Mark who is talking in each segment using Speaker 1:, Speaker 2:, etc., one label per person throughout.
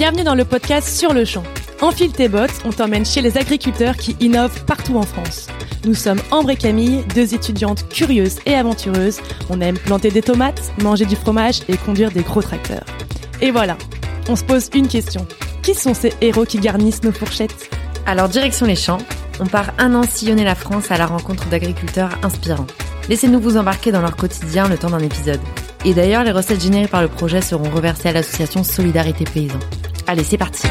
Speaker 1: Bienvenue dans le podcast Sur le champ. Enfile tes bottes, on t'emmène chez les agriculteurs qui innovent partout en France. Nous sommes Ambre et Camille, deux étudiantes curieuses et aventureuses. On aime planter des tomates, manger du fromage et conduire des gros tracteurs. Et voilà, on se pose une question. Qui sont ces héros qui garnissent nos fourchettes?
Speaker 2: Alors direction les champs, on part un an sillonner la France à la rencontre d'agriculteurs inspirants. Laissez-nous vous embarquer dans leur quotidien le temps d'un épisode. Et d'ailleurs, les recettes générées par le projet seront reversées à l'association Solidarité Paysan. Allez, c'est parti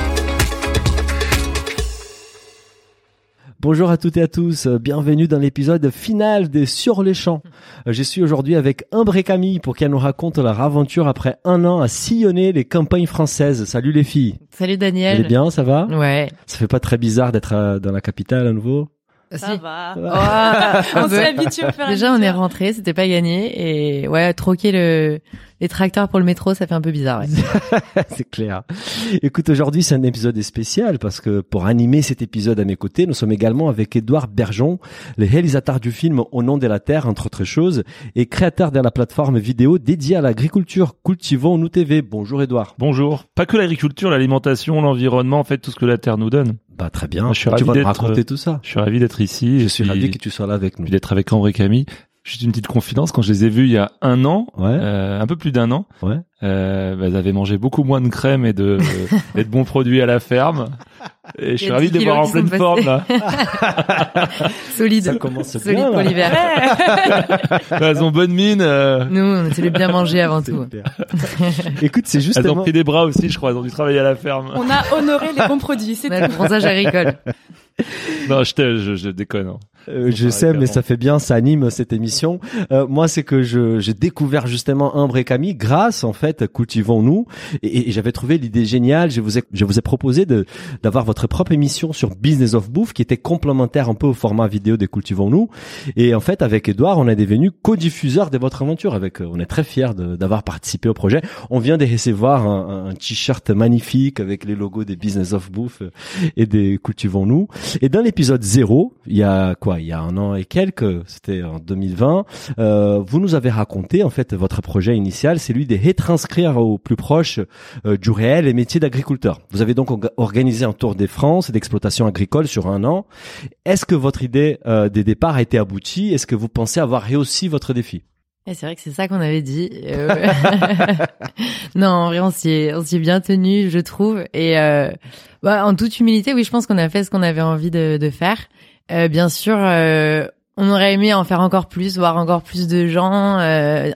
Speaker 3: Bonjour à toutes et à tous, bienvenue dans l'épisode final des Sur les champs. Je suis aujourd'hui avec Umbre et Camille pour qu'elles nous racontent leur aventure après un an à sillonner les campagnes françaises. Salut les filles.
Speaker 2: Salut
Speaker 3: Vous
Speaker 2: Daniel.
Speaker 3: allez bien, ça va?
Speaker 2: Ouais.
Speaker 3: Ça fait pas très bizarre d'être euh, dans la capitale à nouveau?
Speaker 1: Ça va.
Speaker 2: Oh,
Speaker 1: On s'est habitué à
Speaker 2: Déjà, on est rentré, c'était pas gagné, et ouais, troquer le les tracteurs pour le métro, ça fait un peu bizarre. Ouais.
Speaker 3: C'est clair. Écoute, aujourd'hui, c'est un épisode spécial parce que pour animer cet épisode à mes côtés, nous sommes également avec Édouard Bergeon, le réalisateur du film Au nom de la terre, entre autres choses, et créateur de la plateforme vidéo dédiée à l'agriculture Cultivons nous TV. Bonjour Édouard.
Speaker 4: Bonjour. Pas que l'agriculture, l'alimentation, l'environnement, en fait, tout ce que la terre nous donne.
Speaker 3: Bah très bien.
Speaker 4: Je suis
Speaker 3: tu
Speaker 4: ravi
Speaker 3: vas
Speaker 4: d'être,
Speaker 3: raconter tout ça.
Speaker 4: Je suis ravi d'être ici.
Speaker 3: Je
Speaker 4: et
Speaker 3: suis ravi que tu sois là avec nous.
Speaker 4: d'être avec André et Camille. Juste une petite confidence, quand je les ai vus il y a un an,
Speaker 3: Ouais.
Speaker 4: euh, un peu plus d'un an,
Speaker 3: Ouais.
Speaker 4: euh, bah, avaient mangé beaucoup moins de crème et de, et de bons produits à la ferme. Et je suis ravi
Speaker 2: 10
Speaker 4: de les voir en pleine forme là.
Speaker 2: Solide.
Speaker 3: Ça commence
Speaker 2: Solide
Speaker 3: bien.
Speaker 2: pour l'hiver.
Speaker 4: Elles ont bonne mine. euh,
Speaker 2: Nous, on de bien manger avant tout.
Speaker 3: Écoute, c'est
Speaker 4: Elles ont pris des bras aussi, je crois. Elles ont dû travailler à la ferme.
Speaker 1: On a honoré les bons produits, c'est
Speaker 2: le bronzage agricole.
Speaker 4: Non, je, te- je, je déconne. hein.
Speaker 3: Euh, je
Speaker 4: Ouais,
Speaker 3: sais, mais ça fait bien, ça anime cette émission. Euh, moi, c'est que je j'ai découvert justement Umbre et Camille grâce en fait Cultivons-nous et, et j'avais trouvé l'idée géniale. Je vous ai je vous ai proposé de d'avoir votre propre émission sur Business of Bouffe qui était complémentaire un peu au format vidéo des Cultivons-nous. Et en fait, avec Edouard, on est devenu co-diffuseur de votre aventure. Avec, euh, on est très fiers de- d'avoir participé au projet. On vient de recevoir un, un t-shirt magnifique avec les logos des Business of Bouffe euh, et des Cultivons-nous. Et dans l'épisode 0, il y a quoi? Il y a un an et quelques, c'était en 2020, euh, vous nous avez raconté en fait votre projet initial, c'est lui de retranscrire au plus proche euh, du réel les métiers d'agriculteur. Vous avez donc orga- organisé un tour des France et d'exploitation agricole sur un an. Est-ce que votre idée euh, des départs a été aboutie? Est-ce que vous pensez avoir réussi votre défi?
Speaker 2: Et c'est vrai que c'est ça qu'on avait dit. Euh, non, en vrai, on s'y est, on s'y est bien tenu, je trouve. Et euh, bah, en toute humilité, oui, je pense qu'on a fait ce qu'on avait envie de, de faire. Euh, bien sûr, euh, on aurait aimé en faire encore plus, voir encore plus de gens, euh,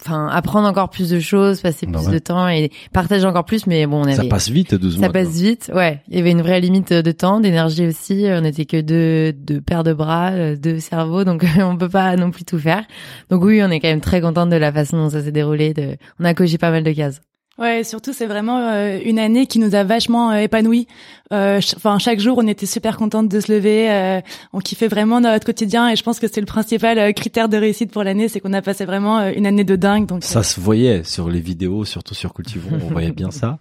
Speaker 2: enfin apprendre encore plus de choses, passer
Speaker 3: Bah
Speaker 2: plus
Speaker 3: ouais.
Speaker 2: de temps et partager encore plus. Mais bon, on avait
Speaker 3: Ça passe vite, 12 mois.
Speaker 2: ça passe vite, ouais. Il y avait une vraie limite de temps, d'énergie aussi. On n'était que deux, deux paires de bras, euh, deux cerveaux, donc on peut pas non plus tout faire. Donc oui, on est quand même très contente de la façon dont ça s'est déroulé. De... On a coché pas mal de cases.
Speaker 1: Ouais, surtout c'est vraiment euh, une année qui nous a vachement euh, épanouis. Euh, ch- Enfin, chaque jour, on était super contente de se lever. euh, on kiffait vraiment notre quotidien et je pense que c'est le principal euh, critère de réussite pour l'année, c'est qu'on a passé vraiment euh, une année de dingue. Donc
Speaker 3: Ça se voyait sur les vidéos, surtout sur Cultivons, on voyait bien ça.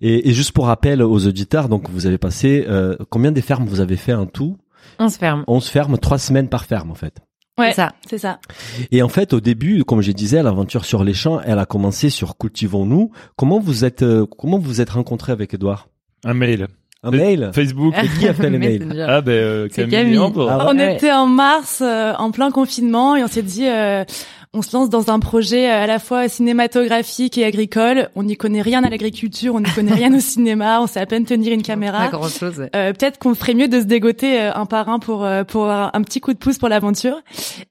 Speaker 3: Et, et juste pour rappel aux auditeurs, donc vous avez passé euh, combien de fermes vous avez fait en tout?
Speaker 2: On se ferme.
Speaker 3: 11 fermes, 3 semaines par ferme en fait.
Speaker 1: Ouais,
Speaker 2: C'est ça.
Speaker 1: c'est ça.
Speaker 3: Et en fait, au début, comme je disais, l'aventure sur les champs, elle a commencé sur Cultivons-nous. Comment vous êtes, euh, comment vous êtes rencontré avec Edouard
Speaker 4: Un mail.
Speaker 3: Un mail
Speaker 4: Facebook.
Speaker 3: Et qui a fait les mails
Speaker 4: ah, ben, euh, Camille.
Speaker 2: Camille.
Speaker 3: Ah
Speaker 1: On
Speaker 2: Ouais.
Speaker 1: était en mars, euh, en plein confinement, et on s'est dit, euh, on se lance dans un projet euh, à la fois cinématographique et agricole. On n'y connaît rien à l'agriculture, on n'y connaît rien au cinéma, on sait à peine tenir une caméra.
Speaker 2: Pas grand chose. ouais.
Speaker 1: Euh, peut-être qu'on ferait mieux de se dégoter euh, un par un pour euh, pour avoir un petit coup de pouce pour l'aventure.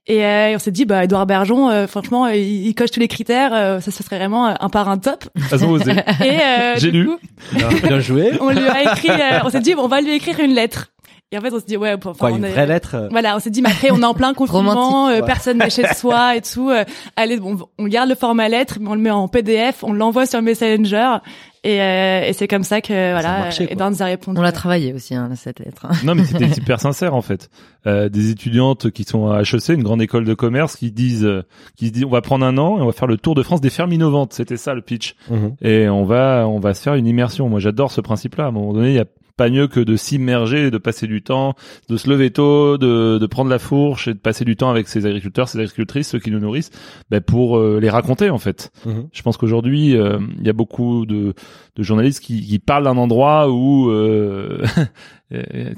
Speaker 1: Et, euh, on s'est dit bah Edouard Bergeon, euh, franchement, il, il coche tous les critères, euh, ça, ça serait vraiment un par un top.
Speaker 4: Elles ont osé.
Speaker 1: Et euh,
Speaker 4: J'ai lu.
Speaker 1: coup,
Speaker 3: Bien, bien joué.
Speaker 1: on lui a écrit, euh, on s'est dit on va lui écrire une lettre. Et en fait on s'est dit ouais, enfin,
Speaker 3: Quoi,
Speaker 1: on
Speaker 3: une
Speaker 1: est-
Speaker 3: vraie lettre euh,
Speaker 1: Voilà, on s'est dit mais après on est en plein confinement, euh, personne n'est chez soi et tout. euh, allez, bon, on garde le format lettre, mais on le met en PDF, on l'envoie sur Messenger. Et, euh, et c'est comme ça que voilà. Edouard nous a répondu.
Speaker 2: On l'a travaillé aussi, hein, cette lettre.
Speaker 4: Non, mais c'était super sincère en fait. Euh, des étudiantes qui sont à HEC, une grande école de commerce, qui disent, euh, qui se disent, on va prendre un an et on va faire le tour de France des fermes innovantes. C'était ça le pitch.
Speaker 3: mhm.
Speaker 4: Et on va, on va se faire une immersion. Moi, j'adore ce principe-là. À un moment donné, il y a pas mieux que de s'immerger, de passer du temps, de se lever tôt, de, de prendre la fourche et de passer du temps avec ses agriculteurs, ses agricultrices, ceux qui nous nourrissent, ben pour euh, les raconter en fait.
Speaker 3: Mhm.
Speaker 4: Je pense qu'aujourd'hui, euh, il y a beaucoup de, de journalistes qui, qui parlent d'un endroit où euh,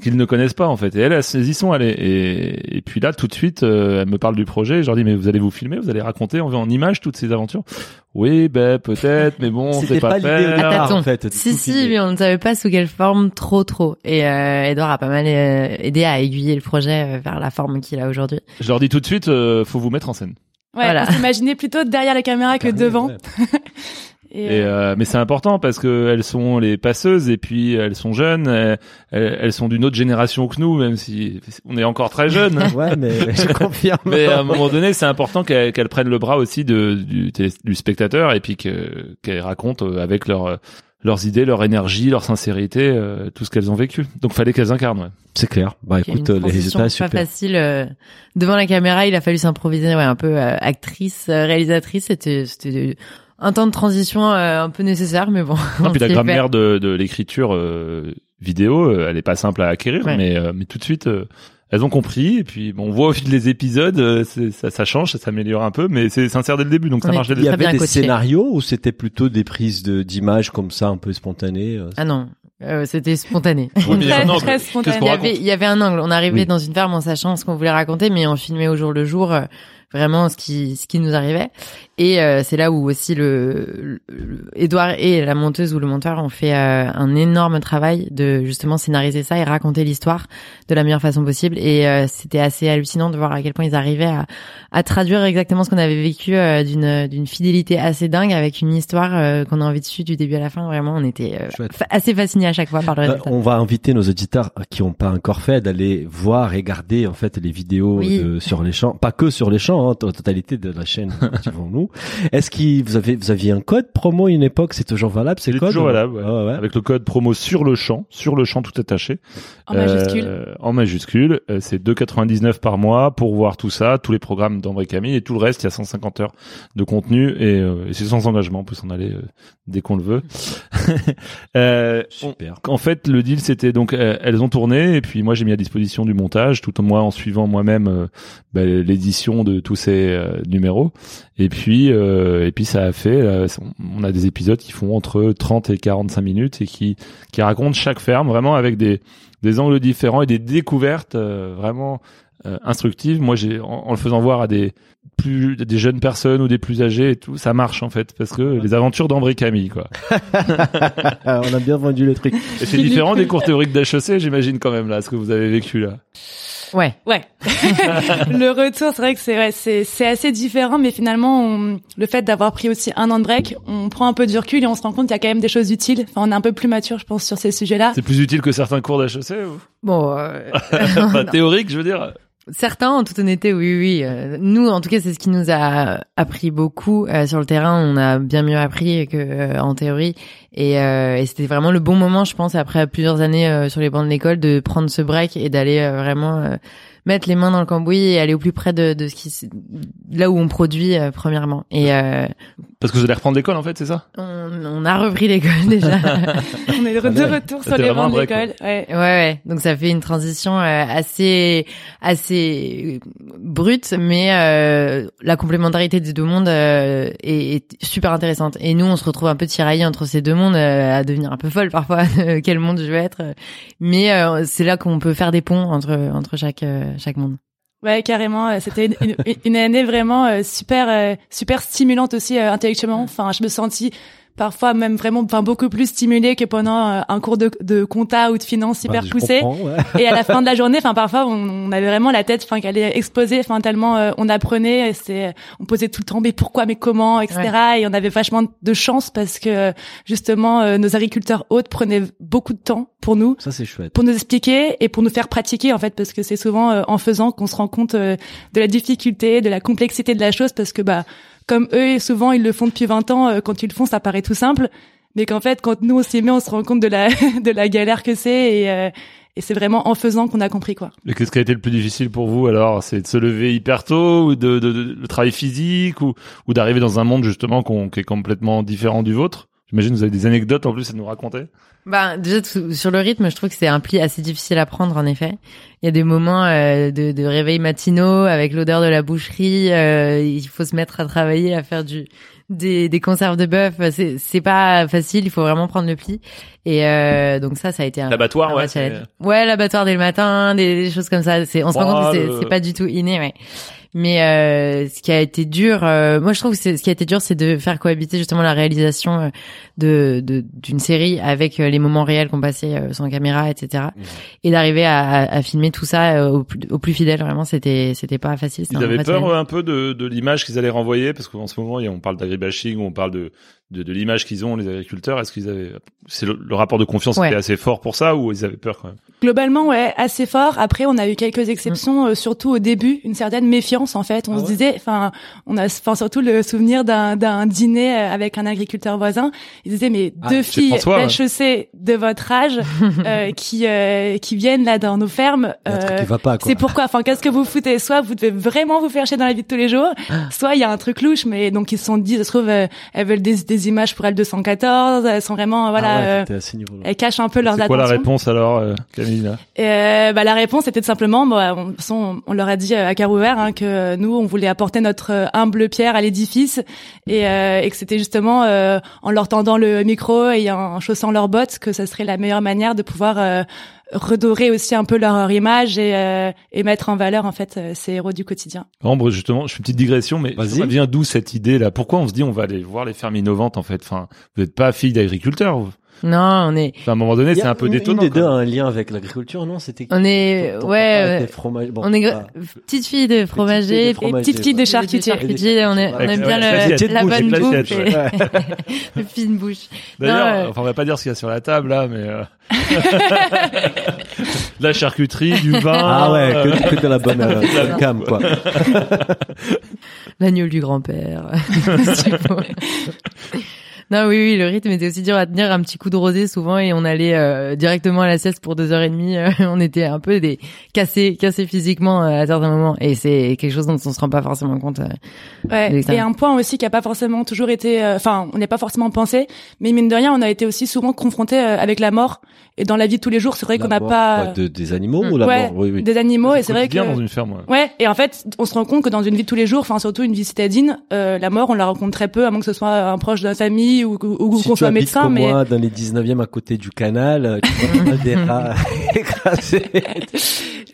Speaker 4: qu'ils ne connaissent pas en fait. Et elle, elles y sont allées. Et, et puis là, tout de suite, euh, elle me parle du projet. Je leur dis, mais vous allez vous filmer, vous allez raconter en, en images toutes ces aventures. Oui, ben peut-être, mais bon,
Speaker 3: C'était
Speaker 4: c'est pas,
Speaker 3: pas l'idée au
Speaker 4: faire.
Speaker 3: en fait.
Speaker 2: Si, si,
Speaker 3: filmer.
Speaker 2: mais on ne savait pas sous quelle forme, trop, trop. Et euh, Edouard a pas mal euh, aidé à aiguiller le projet euh, vers la forme qu'il a aujourd'hui.
Speaker 4: Je leur dis tout de suite, euh, faut vous mettre en scène.
Speaker 1: Ouais,
Speaker 2: Voilà.
Speaker 1: on plutôt derrière la caméra que devant. Et,
Speaker 4: Et
Speaker 1: euh,
Speaker 4: euh, mais c'est important parce que elles sont les passeuses et puis elles sont jeunes, elles, sont d'une autre génération que nous, même si on est encore très jeunes.
Speaker 3: Ouais, mais je confirme.
Speaker 4: Mais à un moment donné, c'est important qu'elles prennent le bras aussi de, du, spectateur et puis que- qu'elles racontent euh, avec leur, leurs idées, leur énergie, leur sincérité, euh, tout ce qu'elles ont vécu. Donc fallait qu'elles incarnent. Ouais.
Speaker 3: C'est clair. Bah écoute,
Speaker 2: une
Speaker 3: les
Speaker 2: transition
Speaker 3: résultats
Speaker 2: pas
Speaker 3: super.
Speaker 2: facile euh, devant la caméra. Il a fallu s'improviser, ouais, un peu euh, actrice, euh, réalisatrice. C'était, c'était un temps de transition euh, un peu nécessaire, mais bon.
Speaker 4: Non,
Speaker 2: on
Speaker 4: puis la grammaire de, de l'écriture euh, vidéo, euh, elle est pas simple à acquérir,
Speaker 2: Ouais.
Speaker 4: mais, euh, mais tout de suite, euh, elles ont compris. Et puis, bon, on voit au fil des épisodes, euh, ça, ça change, ça s'améliore un peu, mais c'est sincère dès le début, donc ça
Speaker 2: On
Speaker 4: marche dès le
Speaker 3: Il y avait des
Speaker 2: coaché.
Speaker 3: scénarios ou c'était plutôt des prises de d'images comme ça, un peu spontanées euh.
Speaker 2: Ah non, euh, c'était spontané.
Speaker 4: Oui, mais
Speaker 1: très, spontané.
Speaker 2: Il y avait, il y avait un angle. On arrivait
Speaker 3: Oui.
Speaker 2: dans une ferme en sachant ce qu'on voulait raconter, mais on filmait au jour le jour euh, vraiment ce qui ce qui nous arrivait. Et euh, c'est là où aussi le, le- Edouard et la monteuse ou le monteur ont fait euh, un énorme travail de justement scénariser ça et raconter l'histoire de la meilleure façon possible. Et euh, c'était assez hallucinant de voir à quel point ils arrivaient à, à traduire exactement ce qu'on avait vécu euh, d'une d'une fidélité assez dingue avec une histoire euh, qu'on a envie de suivre du début à la fin. Vraiment, on était euh, assez fascinés à chaque fois par le
Speaker 3: Euh,
Speaker 2: résultat.
Speaker 3: on va inviter nos auditeurs qui n'ont pas encore fait d'aller voir et regarder en fait les vidéos
Speaker 2: Oui.
Speaker 3: de- sur les champs, pas que sur les champs, totalité de la chaîne. nous. Est-ce que vous avez vous aviez un code promo à une époque, c'est toujours valable, c'est
Speaker 4: toujours
Speaker 3: ou-
Speaker 4: valable, ouais.
Speaker 3: Ah ouais.
Speaker 4: Avec le code promo sur le champ, sur le champ tout attaché.
Speaker 1: En majuscule.
Speaker 4: Euh, en majuscule. Euh, c'est 2,99 par mois pour voir tout ça, tous les programmes d'André Camille et tout le reste. Il y a 150 heures de contenu et, euh, et c'est sans engagement. On peut s'en aller euh, dès qu'on le veut. euh, on-
Speaker 3: Super.
Speaker 4: en fait, le deal, c'était donc euh, elles ont tourné et puis moi j'ai mis à disposition du montage, tout en moi en suivant moi-même euh, bah, l'édition de tous ces euh, numéros. Et puis euh, et puis ça a fait, euh, on a des épisodes qui font entre 30 et 45 minutes et qui qui racontent chaque ferme vraiment avec des des angles différents et des découvertes euh, vraiment euh, instructives. Moi, j'ai en, en le faisant voir à des plus des jeunes personnes ou des plus âgés et tout, ça marche en fait parce que les aventures d'André Camille quoi.
Speaker 3: on a bien vendu le truc.
Speaker 4: Et c'est différent des cours théoriques d'HEC, j'imagine quand même là, ce que vous avez vécu là.
Speaker 2: Ouais.
Speaker 1: Ouais. le retour, c'est vrai que c'est ouais, c'est c'est assez différent, mais finalement, on- le fait d'avoir pris aussi un an de break, on prend un peu du recul et on se rend compte qu'il y a quand même des choses utiles. Enfin, on est un peu plus mature, je pense, sur ces sujets-là.
Speaker 4: C'est plus utile que certains cours d'HEC ou?
Speaker 2: Bon, euh,
Speaker 4: Enfin, théorique, je veux dire.
Speaker 2: Certains, en toute honnêteté, oui, oui. Euh, nous, en tout cas, c'est ce qui nous a appris beaucoup euh, sur le terrain. On a bien mieux appris que euh, en théorie, et, euh, et c'était vraiment le bon moment, je pense, après plusieurs années euh, sur les bancs de l'école, de prendre ce break et d'aller vraiment mettre les mains dans le cambouis et aller au plus près de, de ce qui, là où on produit euh, premièrement. Et euh,
Speaker 4: Parce que vous allez reprendre l'école en fait, c'est ça?
Speaker 2: on, on a repris l'école déjà.
Speaker 1: On est de
Speaker 3: Ah
Speaker 1: retour sur les bancs de l'école. Ouais.
Speaker 2: Ouais, ouais. Donc ça fait une transition euh, assez, assez brute, mais euh, la complémentarité des deux mondes euh, est, est super intéressante. Et nous, on se retrouve un peu tiraillés entre ces deux mondes, euh, à devenir un peu folle parfois. quel monde je veux être Mais euh, c'est là qu'on peut faire des ponts entre entre chaque euh, chaque monde.
Speaker 1: Ouais, carrément. euh, C'était une, une- une année vraiment euh, super, euh, super stimulante aussi euh, intellectuellement. Enfin, je me sentis parfois même vraiment, enfin beaucoup plus stimulée que pendant euh, un cours de, de compta ou de finance hyper
Speaker 3: Bah, je
Speaker 1: poussé.
Speaker 3: ouais.
Speaker 1: Et à la fin de la journée, enfin parfois on, on avait vraiment la tête, enfin qu'elle allait exploser, enfin tellement euh, on apprenait, et c'est, on posait tout le temps mais pourquoi, mais comment, etc. Et on avait vachement de chance parce que justement euh, nos agriculteurs hôtes prenaient beaucoup de temps pour nous
Speaker 3: Ça c'est chouette.
Speaker 1: pour nous expliquer et pour nous faire pratiquer en fait parce que c'est souvent euh, en faisant qu'on se rend compte euh, de la difficulté, de la complexité de la chose parce que bah comme eux souvent ils le font depuis 20 ans euh, quand ils le font ça paraît tout simple. Mais qu'en fait quand nous on s'y met on se rend compte de la de la galère que c'est et euh, et c'est vraiment en faisant qu'on a compris quoi.
Speaker 4: Et qu'est-ce qui a été le plus difficile pour vous alors? C'est de se lever hyper tôt ou de, de, de- le travail physique ou, ou d'arriver dans un monde justement qu'on, qui est complètement différent du vôtre? J'imagine que vous avez des anecdotes en plus à nous raconter.
Speaker 2: Bah déjà tout- sur le rythme, je trouve que c'est un pli assez difficile à prendre en effet. Il y a des moments euh, de, de réveil matinaux avec l'odeur de la boucherie. euh, il faut se mettre à travailler, à faire du des, des conserves de bœuf. C'est c'est pas facile. Il faut vraiment prendre le pli. Et euh, donc ça, ça a été un,
Speaker 4: L'abattoir,
Speaker 2: un
Speaker 4: ouais, c'est-.
Speaker 2: Ouais, l'abattoir dès le matin, des, des choses comme ça. C'est on se rend compte que c'est c'est pas du tout inné, ouais. Mais euh, ce qui a été dur, euh, moi je trouve que c'est- ce qui a été dur, c'est de faire cohabiter justement la réalisation euh, de de- d'une série avec euh, les moments réels qu'on passait euh, sans caméra, etc. Et d'arriver à, à, à filmer tout ça au, plus, au plus fidèle. Vraiment, c'était c'était pas facile.
Speaker 4: Ils avaient peur un peu de, de l'image qu'ils allaient renvoyer parce qu'en ce moment, on parle d'agribashing, on parle de, de, de l'image qu'ils ont les agriculteurs. Est-ce qu'ils avaient, c'est le, le rapport de confiance
Speaker 2: Ouais.
Speaker 4: était assez fort pour ça ou ils avaient peur quand même?
Speaker 1: Globalement, ouais, assez fort. Après, on a eu quelques exceptions, euh, surtout au début, une certaine méfiance en fait. On
Speaker 3: Ah
Speaker 1: se
Speaker 3: ouais?
Speaker 1: disait, enfin, on a, enfin surtout le souvenir d'un d'un dîner euh, avec un agriculteur voisin. Ils disaient, mais
Speaker 3: Ah,
Speaker 1: deux filles
Speaker 4: François, ouais.
Speaker 1: d'HEC de votre âge euh, qui euh, qui viennent là dans nos fermes. Euh,
Speaker 3: qui va pas, quoi.
Speaker 1: c'est pourquoi, enfin, qu'est-ce que vous foutez? Soit vous devez vraiment vous faire chier dans la vie de tous les jours, soit il y a un truc louche. Mais donc ils se sont dit, ça se trouve, euh, elles veulent des, des images pour L214. Elles sont vraiment, voilà,
Speaker 3: Ah ouais,
Speaker 1: euh, elles cachent un peu leurs
Speaker 4: C'est quoi la
Speaker 1: attentions.
Speaker 4: réponse alors, euh, Camille là?
Speaker 1: Euh, bah, la réponse était simplement, bah, on, de toute façon, on leur a dit à cœur ouvert hein, que nous, on voulait apporter notre humble pierre à l'édifice et, euh, et que c'était justement euh, en leur tendant le micro et en chaussant leurs bottes que ça serait la meilleure manière de pouvoir euh, redorer aussi un peu leur image et, euh, et mettre en valeur en fait euh, ces héros du quotidien.
Speaker 4: Ambre, justement, je fais une petite digression, mais
Speaker 3: Vas-y.
Speaker 4: ça vient d'où cette idée là Pourquoi on se dit on va aller voir les fermes innovantes en fait? Enfin, vous n'êtes pas fille d'agriculteur. vous.
Speaker 2: Non, on est
Speaker 4: Enfin, à un moment donné, c'est un peu
Speaker 3: une-
Speaker 4: détonnant.
Speaker 3: Une des deux a un lien avec l'agriculture, non? C'était
Speaker 2: on est
Speaker 3: Ton- ton
Speaker 2: ouais. euh,
Speaker 3: fromage- bon,
Speaker 2: on est petite fille de fromager,
Speaker 1: petite fille de
Speaker 3: ouais.
Speaker 1: charcutier.
Speaker 2: on, aime
Speaker 4: ouais,
Speaker 2: bien la
Speaker 4: bouche,
Speaker 2: bonne bouffe le fine bouche.
Speaker 4: D'ailleurs,
Speaker 2: euh,
Speaker 4: enfin, on va pas dire ce qu'il y a sur la table là, mais euh... la charcuterie, du vin.
Speaker 3: Ah ouais,
Speaker 4: euh,
Speaker 3: que, que de la bonne euh, cam, quoi.
Speaker 2: L'agneau du grand-père. Non, oui, oui, le rythme était aussi dur à tenir. Un petit coup de rosé souvent et on allait euh, directement à la sieste pour deux heures et demie. Euh, on était un peu des cassés, cassés physiquement euh, à certains moments. Et c'est quelque chose dont on se rend pas forcément compte. euh.
Speaker 1: Ouais. Et un point aussi qui a pas forcément toujours été, euh, enfin, on n'est pas forcément pensé, mais mine de rien, on a été aussi souvent confronté euh, avec la mort. Et dans la vie de tous les jours, c'est vrai qu'on n'a pas
Speaker 3: ouais, de- des animaux
Speaker 2: Mm.
Speaker 3: ou la
Speaker 1: ouais,
Speaker 3: mort? Oui, oui.
Speaker 1: des animaux. Et c'est vrai que
Speaker 4: bien dans une ferme. ouais.
Speaker 1: Ouais, et en fait, on se rend compte que dans une vie de tous les jours, enfin surtout une vie citadine, euh, la mort, on la rencontre très peu, à moins que ce soit un proche de la famille ou, ou, ou
Speaker 3: Si
Speaker 1: qu'on
Speaker 3: tu
Speaker 1: soit médecin.
Speaker 3: comme
Speaker 1: Mais
Speaker 3: moi dans les 19e à côté du canal, euh, tu vois des rats écrasés.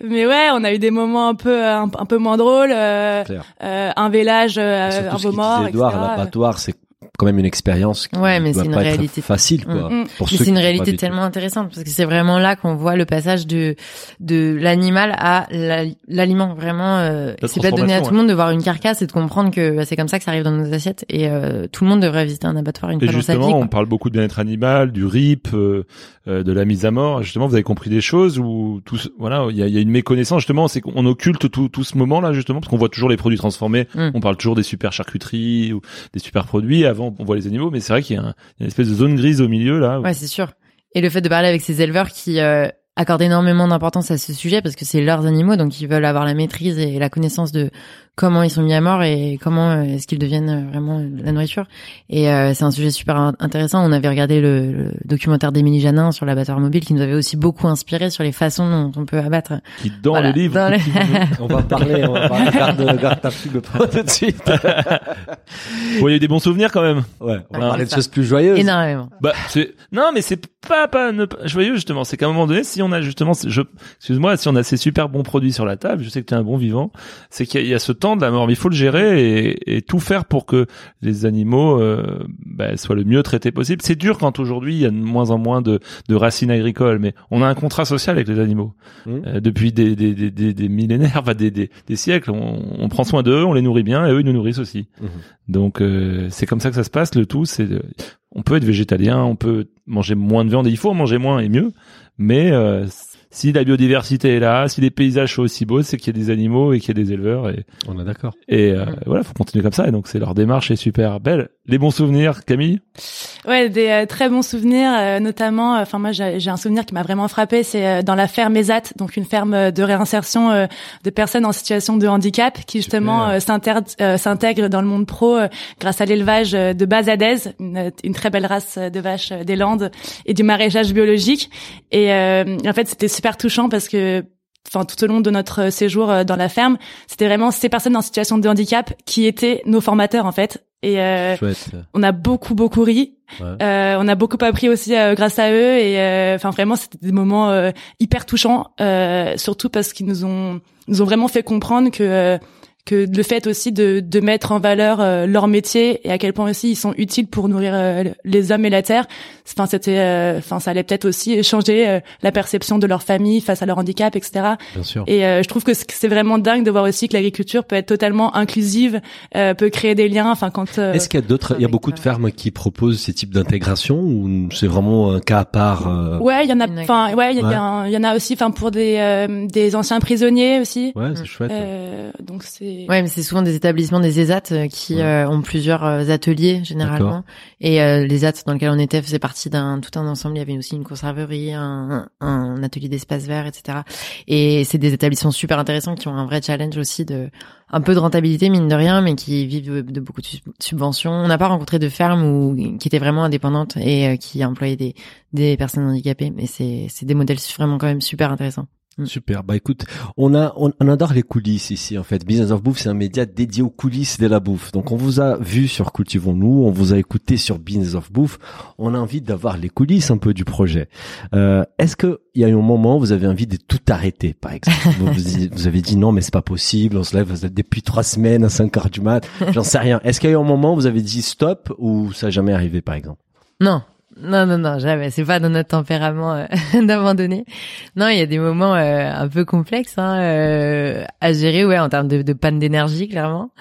Speaker 1: mais ouais, on a eu des moments un peu un, un peu moins drôles, euh,
Speaker 3: Clair.
Speaker 1: euh, un vélage, euh, un
Speaker 3: qu'il
Speaker 1: mort, etc.
Speaker 3: l'abattoir, c'est quand même une expérience qui
Speaker 2: Ouais, mais
Speaker 3: doit
Speaker 2: c'est une
Speaker 3: pas être
Speaker 2: réalité.
Speaker 3: facile, quoi.
Speaker 1: Mm, mm.
Speaker 3: Pour
Speaker 2: Mais c'est une réalité tellement intéressante parce que c'est vraiment là qu'on voit le passage de de l'animal à la- l'aliment. Vraiment, euh, c'est pas donné à tout le monde de voir une carcasse et de comprendre que bah, c'est comme ça que ça arrive dans nos assiettes. Et euh, tout le monde devrait visiter un abattoir une
Speaker 4: Et
Speaker 2: fois dans sa vie.
Speaker 4: justement, on parle beaucoup de bien-être animal, du RIP, euh, euh, de la mise à mort. Justement, vous avez compris des choses où tout, voilà, il y a, il y a une méconnaissance. Justement, c'est qu'on occulte tout, tout ce moment-là, justement, parce qu'on voit toujours les produits transformés.
Speaker 2: Mm.
Speaker 4: On parle toujours des super charcuteries ou des super produits. Avant, on voit les animaux, mais c'est vrai qu'il y a, une espèce de zone grise au milieu là.
Speaker 2: Ouais, c'est sûr. Et le fait de parler avec ces éleveurs qui euh, accordent énormément d'importance à ce sujet parce que c'est leurs animaux, donc ils veulent avoir la maîtrise et la connaissance de comment ils sont mis à mort et comment euh, est-ce qu'ils deviennent euh, vraiment euh, la nourriture. Et euh, c'est un sujet super in- intéressant. On avait regardé le, le documentaire d'Émilie Janin sur l'abattoir mobile qui nous avait aussi beaucoup inspiré sur les façons dont on peut abattre.
Speaker 4: qui dans
Speaker 2: Voilà,
Speaker 4: le livre.
Speaker 2: dans le-
Speaker 3: On va parler, on va parler. Garde, garde ta tout de suite.
Speaker 4: Bon, il y a eu des bons souvenirs quand même.
Speaker 3: Ouais, on va
Speaker 2: Ouais,
Speaker 3: parler de choses plus joyeuses.
Speaker 2: Énormément.
Speaker 4: Bah, c'est non, mais c'est pas pas ne pas- joyeux justement. C'est qu'à un moment donné, si on a justement, je excuse-moi, si on a ces super bons produits sur la table, je sais que tu es un bon vivant, c'est qu'il y, a- il y a ce temps de la mort, mais il faut le gérer et, et tout faire pour que les animaux euh, bah, soient le mieux traités possible. C'est dur quand aujourd'hui il y a de moins en moins de, de racines agricoles, mais on a un contrat social avec les animaux
Speaker 3: Mhm.
Speaker 4: Euh, depuis des, des, des, millénaires, enfin des, des, siècles. On, on prend soin d'eux, on les nourrit bien et eux ils nous nourrissent aussi.
Speaker 3: Mhm.
Speaker 4: Donc euh, c'est comme ça que ça se passe. Le tout, c'est de- on peut être végétalien, on peut manger moins de viande. Et il faut en manger moins et mieux, mais euh, si la biodiversité est là, si les paysages sont aussi beaux, c'est qu'il y a des animaux et qu'il y a des éleveurs et
Speaker 3: On est d'accord.
Speaker 4: et euh, voilà, faut continuer comme ça. Et donc c'est leur démarche est super belle. Les bons souvenirs, Camille?
Speaker 1: Ouais, des euh, très bons souvenirs, euh, notamment. Enfin, moi, j'ai j'ai un souvenir qui m'a vraiment frappé. C'est euh, dans la ferme ESAT, donc une ferme euh, de réinsertion euh, de personnes en situation de handicap, qui justement euh, s'intègre euh, s'intègre dans le monde pro euh, grâce à l'élevage euh, de Adèze, une, une très belle race euh, de vaches euh, des Landes et du maraîchage biologique. Et euh, en fait, c'était super touchant parce que enfin tout au long de notre séjour euh, dans la ferme, c'était vraiment ces personnes en situation de handicap qui étaient nos formateurs en fait. Et euh, on a beaucoup beaucoup ri.
Speaker 3: Ouais.
Speaker 1: Euh, on a beaucoup appris aussi euh, grâce à eux et euh, enfin vraiment c'était des moments euh, hyper touchants, euh, surtout parce qu'ils nous ont nous ont vraiment fait comprendre que euh, que le fait aussi de, de mettre en valeur euh, leur métier et à quel point aussi ils sont utiles pour nourrir euh, les hommes et la terre. Enfin c'était, euh, enfin ça allait peut-être aussi changer euh, la perception de leur famille face à leur handicap, etc.
Speaker 3: Bien sûr.
Speaker 1: Et euh, je trouve que c'est vraiment dingue de voir aussi que l'agriculture peut être totalement inclusive, euh, peut créer des liens. Enfin quand euh,
Speaker 3: Est-ce qu'il y a d'autres, il y a beaucoup de fermes qui proposent ces types d'intégration ou c'est vraiment un cas à part euh,
Speaker 1: Ouais, il y en a. Enfin, ouais, il y,
Speaker 3: Ouais.
Speaker 1: en- il y en a aussi. Enfin, pour des euh, des anciens prisonniers aussi.
Speaker 3: Ouais, c'est chouette.
Speaker 1: Euh, donc c'est.
Speaker 2: Ouais, mais c'est souvent des établissements des ESAT euh, qui
Speaker 3: Ouais.
Speaker 2: euh, ont plusieurs euh, ateliers généralement. Et euh, les ESAT dans lesquels on était faisaient partie d'un tout un ensemble. Il y avait aussi une conserverie, un, un, atelier d'espace vert, etc. Et c'est des établissements super intéressants qui ont un vrai challenge aussi de un peu de rentabilité mine de rien, mais qui vivent de beaucoup de sub- subventions. On n'a pas rencontré de fermes où qui étaient vraiment indépendantes et euh, qui employaient des des personnes handicapées. Mais c'est c'est des modèles vraiment quand même super intéressants.
Speaker 3: Super. Bah écoute, on a on, on adore les coulisses ici en fait. Business of Bouffe, c'est un média dédié aux coulisses de la bouffe. Donc on vous a vu sur Cultivons-nous, on vous a écouté sur Business of Bouffe. On a envie d'avoir les coulisses un peu du projet. Euh, Est-ce que il y a eu un moment où vous avez envie de tout arrêter, par exemple? Vous, vous, vous avez dit non mais c'est pas possible, on se lève vous êtes depuis trois semaines à 5 heures du mat, j'en sais rien. Est-ce qu'il y a eu un moment où vous avez dit stop ou ça n'a jamais arrivé par exemple?
Speaker 2: Non, non, non, non, jamais. C'est pas dans notre tempérament euh, d'abandonner. Non, il y a des moments euh, un peu complexes hein, euh, à gérer, ouais, en termes de, de panne d'énergie, clairement.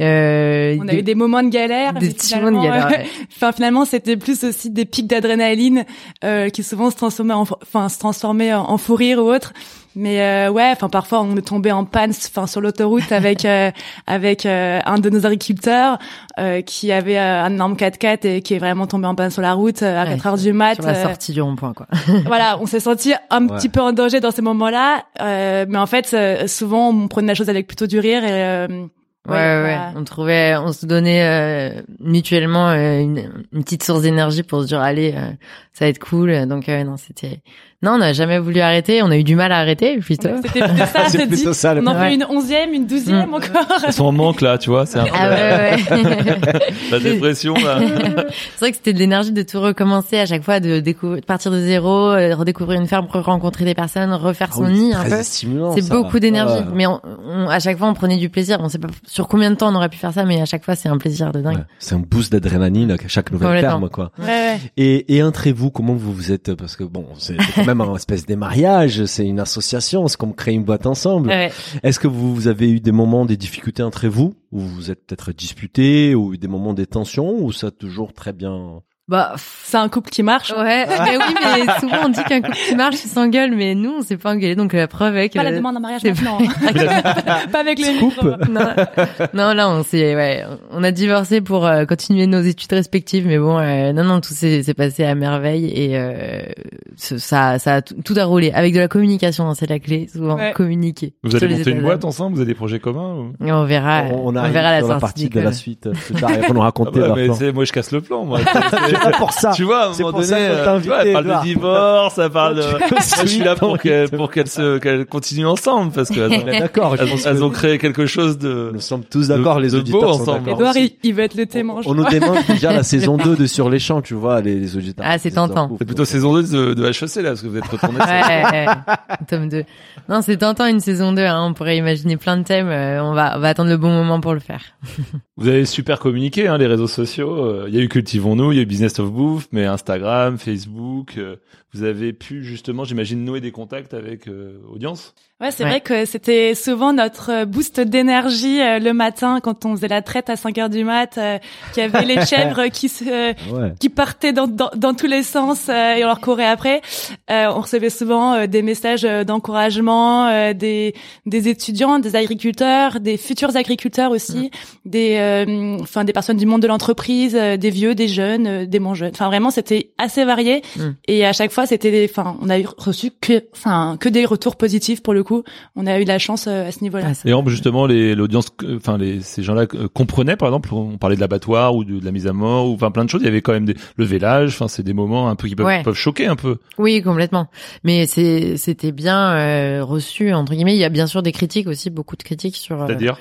Speaker 2: Euh,
Speaker 1: On a eu des moments de galère.
Speaker 2: des petits moments de galère. ouais.
Speaker 1: Enfin, finalement, c'était plus aussi des pics d'adrénaline euh, qui souvent se transformaient en, enfin, se transformaient en, en fou rire ou autre. Mais euh, ouais, enfin parfois on est tombé en panne, enfin sur l'autoroute avec euh, avec euh, un de nos agriculteurs euh, qui avait euh, un énorme 4x4 et qui est vraiment tombé en panne sur la route euh, à
Speaker 2: Ouais,
Speaker 1: 4 heures du mat.
Speaker 2: Sur la sortie du rond-point, quoi.
Speaker 1: voilà, on s'est senti un
Speaker 3: Ouais.
Speaker 1: petit peu en danger dans ces moments-là, euh, mais en fait, euh, souvent on prenait la chose avec plutôt du rire et euh,
Speaker 2: Ouais, ouais,
Speaker 1: voilà.
Speaker 2: On trouvait, on se donnait euh, mutuellement euh, une, une petite source d'énergie pour se dire allez, euh, ça va être cool. Donc euh, non, c'était, non, on n'a jamais voulu arrêter. On a eu du mal à arrêter plutôt.
Speaker 1: C'était plutôt ça,
Speaker 3: C'est plutôt ça, le
Speaker 1: On en
Speaker 2: Ouais.
Speaker 1: fait une onzième, une douzième
Speaker 2: Mm.
Speaker 1: encore.
Speaker 4: Ils sont en manque là, tu vois. C'est un peu
Speaker 2: Ah ouais, ouais. ouais.
Speaker 4: la dépression là.
Speaker 2: c'est vrai que c'était de l'énergie de tout recommencer à chaque fois, de découvrir, de partir de zéro, euh, redécouvrir une ferme, rencontrer des personnes, refaire
Speaker 3: Ah
Speaker 2: son
Speaker 3: oui,
Speaker 2: nid
Speaker 3: c'est
Speaker 2: un
Speaker 3: très
Speaker 2: peu.
Speaker 3: stimulant,
Speaker 2: C'est
Speaker 3: ça.
Speaker 2: beaucoup d'énergie,
Speaker 3: Ouais.
Speaker 2: mais on, on- à chaque fois on prenait du plaisir. On sait pas sur combien de temps on aurait pu faire ça, mais à chaque fois c'est un plaisir de dingue.
Speaker 3: Ouais, C'est un boost d'adrénaline à chaque nouvelle ferme, quoi.
Speaker 1: Ouais, ouais.
Speaker 3: Et, et entre vous, comment vous vous êtes Parce que bon, c'est c'est quand même un espèce de mariage, c'est une association, c'est comme créer une boîte ensemble.
Speaker 2: Ouais.
Speaker 3: Est-ce que vous, vous avez eu des moments, des difficultés entre vous, où vous êtes peut-être disputés, ou des moments des tensions, ou ça a toujours très bien
Speaker 2: Bah,
Speaker 1: C'est un couple qui marche.
Speaker 2: Ouais, mais oui, mais souvent on dit qu'un couple qui marche, il s'engueule, mais nous, on s'est pas engueulé, donc la preuve est que...
Speaker 1: Pas la demande en mariage maintenant. pas avec les
Speaker 2: non, non, là, on s'est, ouais, on a divorcé pour euh, continuer nos études respectives, mais bon, euh, non, non, tout s'est passé à merveille et euh, ça, ça a tout, tout a roulé avec de la communication, hein, c'est la clé, souvent
Speaker 1: Ouais.
Speaker 2: communiquer.
Speaker 4: Vous allez monter une boîte ensemble Vous avez des projets communs ou...
Speaker 2: On verra,
Speaker 3: on, on
Speaker 2: on verra la
Speaker 3: sur la
Speaker 2: sortie
Speaker 3: partie de la suite euh, plus tard, et pour nous
Speaker 4: Ah
Speaker 3: raconter
Speaker 4: bah, mais
Speaker 3: plan.
Speaker 4: c'est- moi je casse le plan moi.
Speaker 3: C'est pour ça.
Speaker 4: tu vois, à un
Speaker 3: C'est
Speaker 4: moment
Speaker 3: pour
Speaker 4: donné, euh, tu vois, elle parle
Speaker 3: Edouard.
Speaker 4: de divorce, elle parle de... Moi, je suis là pour pour qu'elles se qu'elles continuent ensemble parce qu'elles ont,
Speaker 3: D'accord,
Speaker 4: elles, ont- elles
Speaker 3: que
Speaker 4: ont créé quelque chose de
Speaker 3: nous sommes tous d'accord, les auditeurs sont
Speaker 4: ensemble.
Speaker 3: d'accord.
Speaker 1: Edouard, il, il veut être le témoin.
Speaker 3: On nous demande déjà la saison 2 de Sur les champs, tu vois, les, les auditeurs.
Speaker 2: Ah, c'est tentant.
Speaker 4: C'est plutôt saison 2 de, de HEC là parce que vous êtes retourné.
Speaker 2: Ouais, ouais, tome 2. Non, c'est tentant une saison 2, hein, on pourrait imaginer plein de thèmes, euh, on va, on va attendre le bon moment pour le faire.
Speaker 4: Vous avez super communiqué hein, les réseaux sociaux. euh, Il y a eu Cultivons-nous, il y a eu Business Business of Bouffe, mais Instagram, Facebook. euh, vous avez pu justement, j'imagine, nouer des contacts avec euh, audience?
Speaker 1: Ouais, c'est
Speaker 2: Ouais.
Speaker 1: vrai que c'était souvent notre euh, boost d'énergie euh, le matin quand on faisait la traite à 5 heures du mat, euh, qu'il y avait les chèvres qui se, euh,
Speaker 3: Ouais.
Speaker 1: qui partaient dans, dans, dans tous les sens euh, et on leur courait après. Euh, on recevait souvent euh, des messages d'encouragement euh, des, des étudiants, des agriculteurs, des futurs agriculteurs aussi, des euh, enfin des personnes du monde de l'entreprise, euh, des vieux, des jeunes, des moins jeunes. Enfin vraiment c'était assez varié
Speaker 2: Mm.
Speaker 1: et à chaque fois c'était des enfin on a eu reçu que enfin que des retours positifs pour le coup. On a eu de la chance euh, à ce niveau-là.
Speaker 2: Ah,
Speaker 4: Et Ambre, justement, les, l'audience, euh, enfin, les, ces gens-là euh, comprenaient, par exemple, on parlait de l'abattoir ou de, de la mise à mort ou enfin plein de choses. Il y avait quand même des, le vélage. Enfin, c'est des moments un peu qui peuvent,
Speaker 2: Ouais.
Speaker 4: peuvent choquer un peu.
Speaker 2: Oui, complètement. Mais c'est c'était bien euh, reçu entre guillemets. Il y a bien sûr des critiques aussi, beaucoup de critiques sur. euh,
Speaker 4: C'est-à-dire,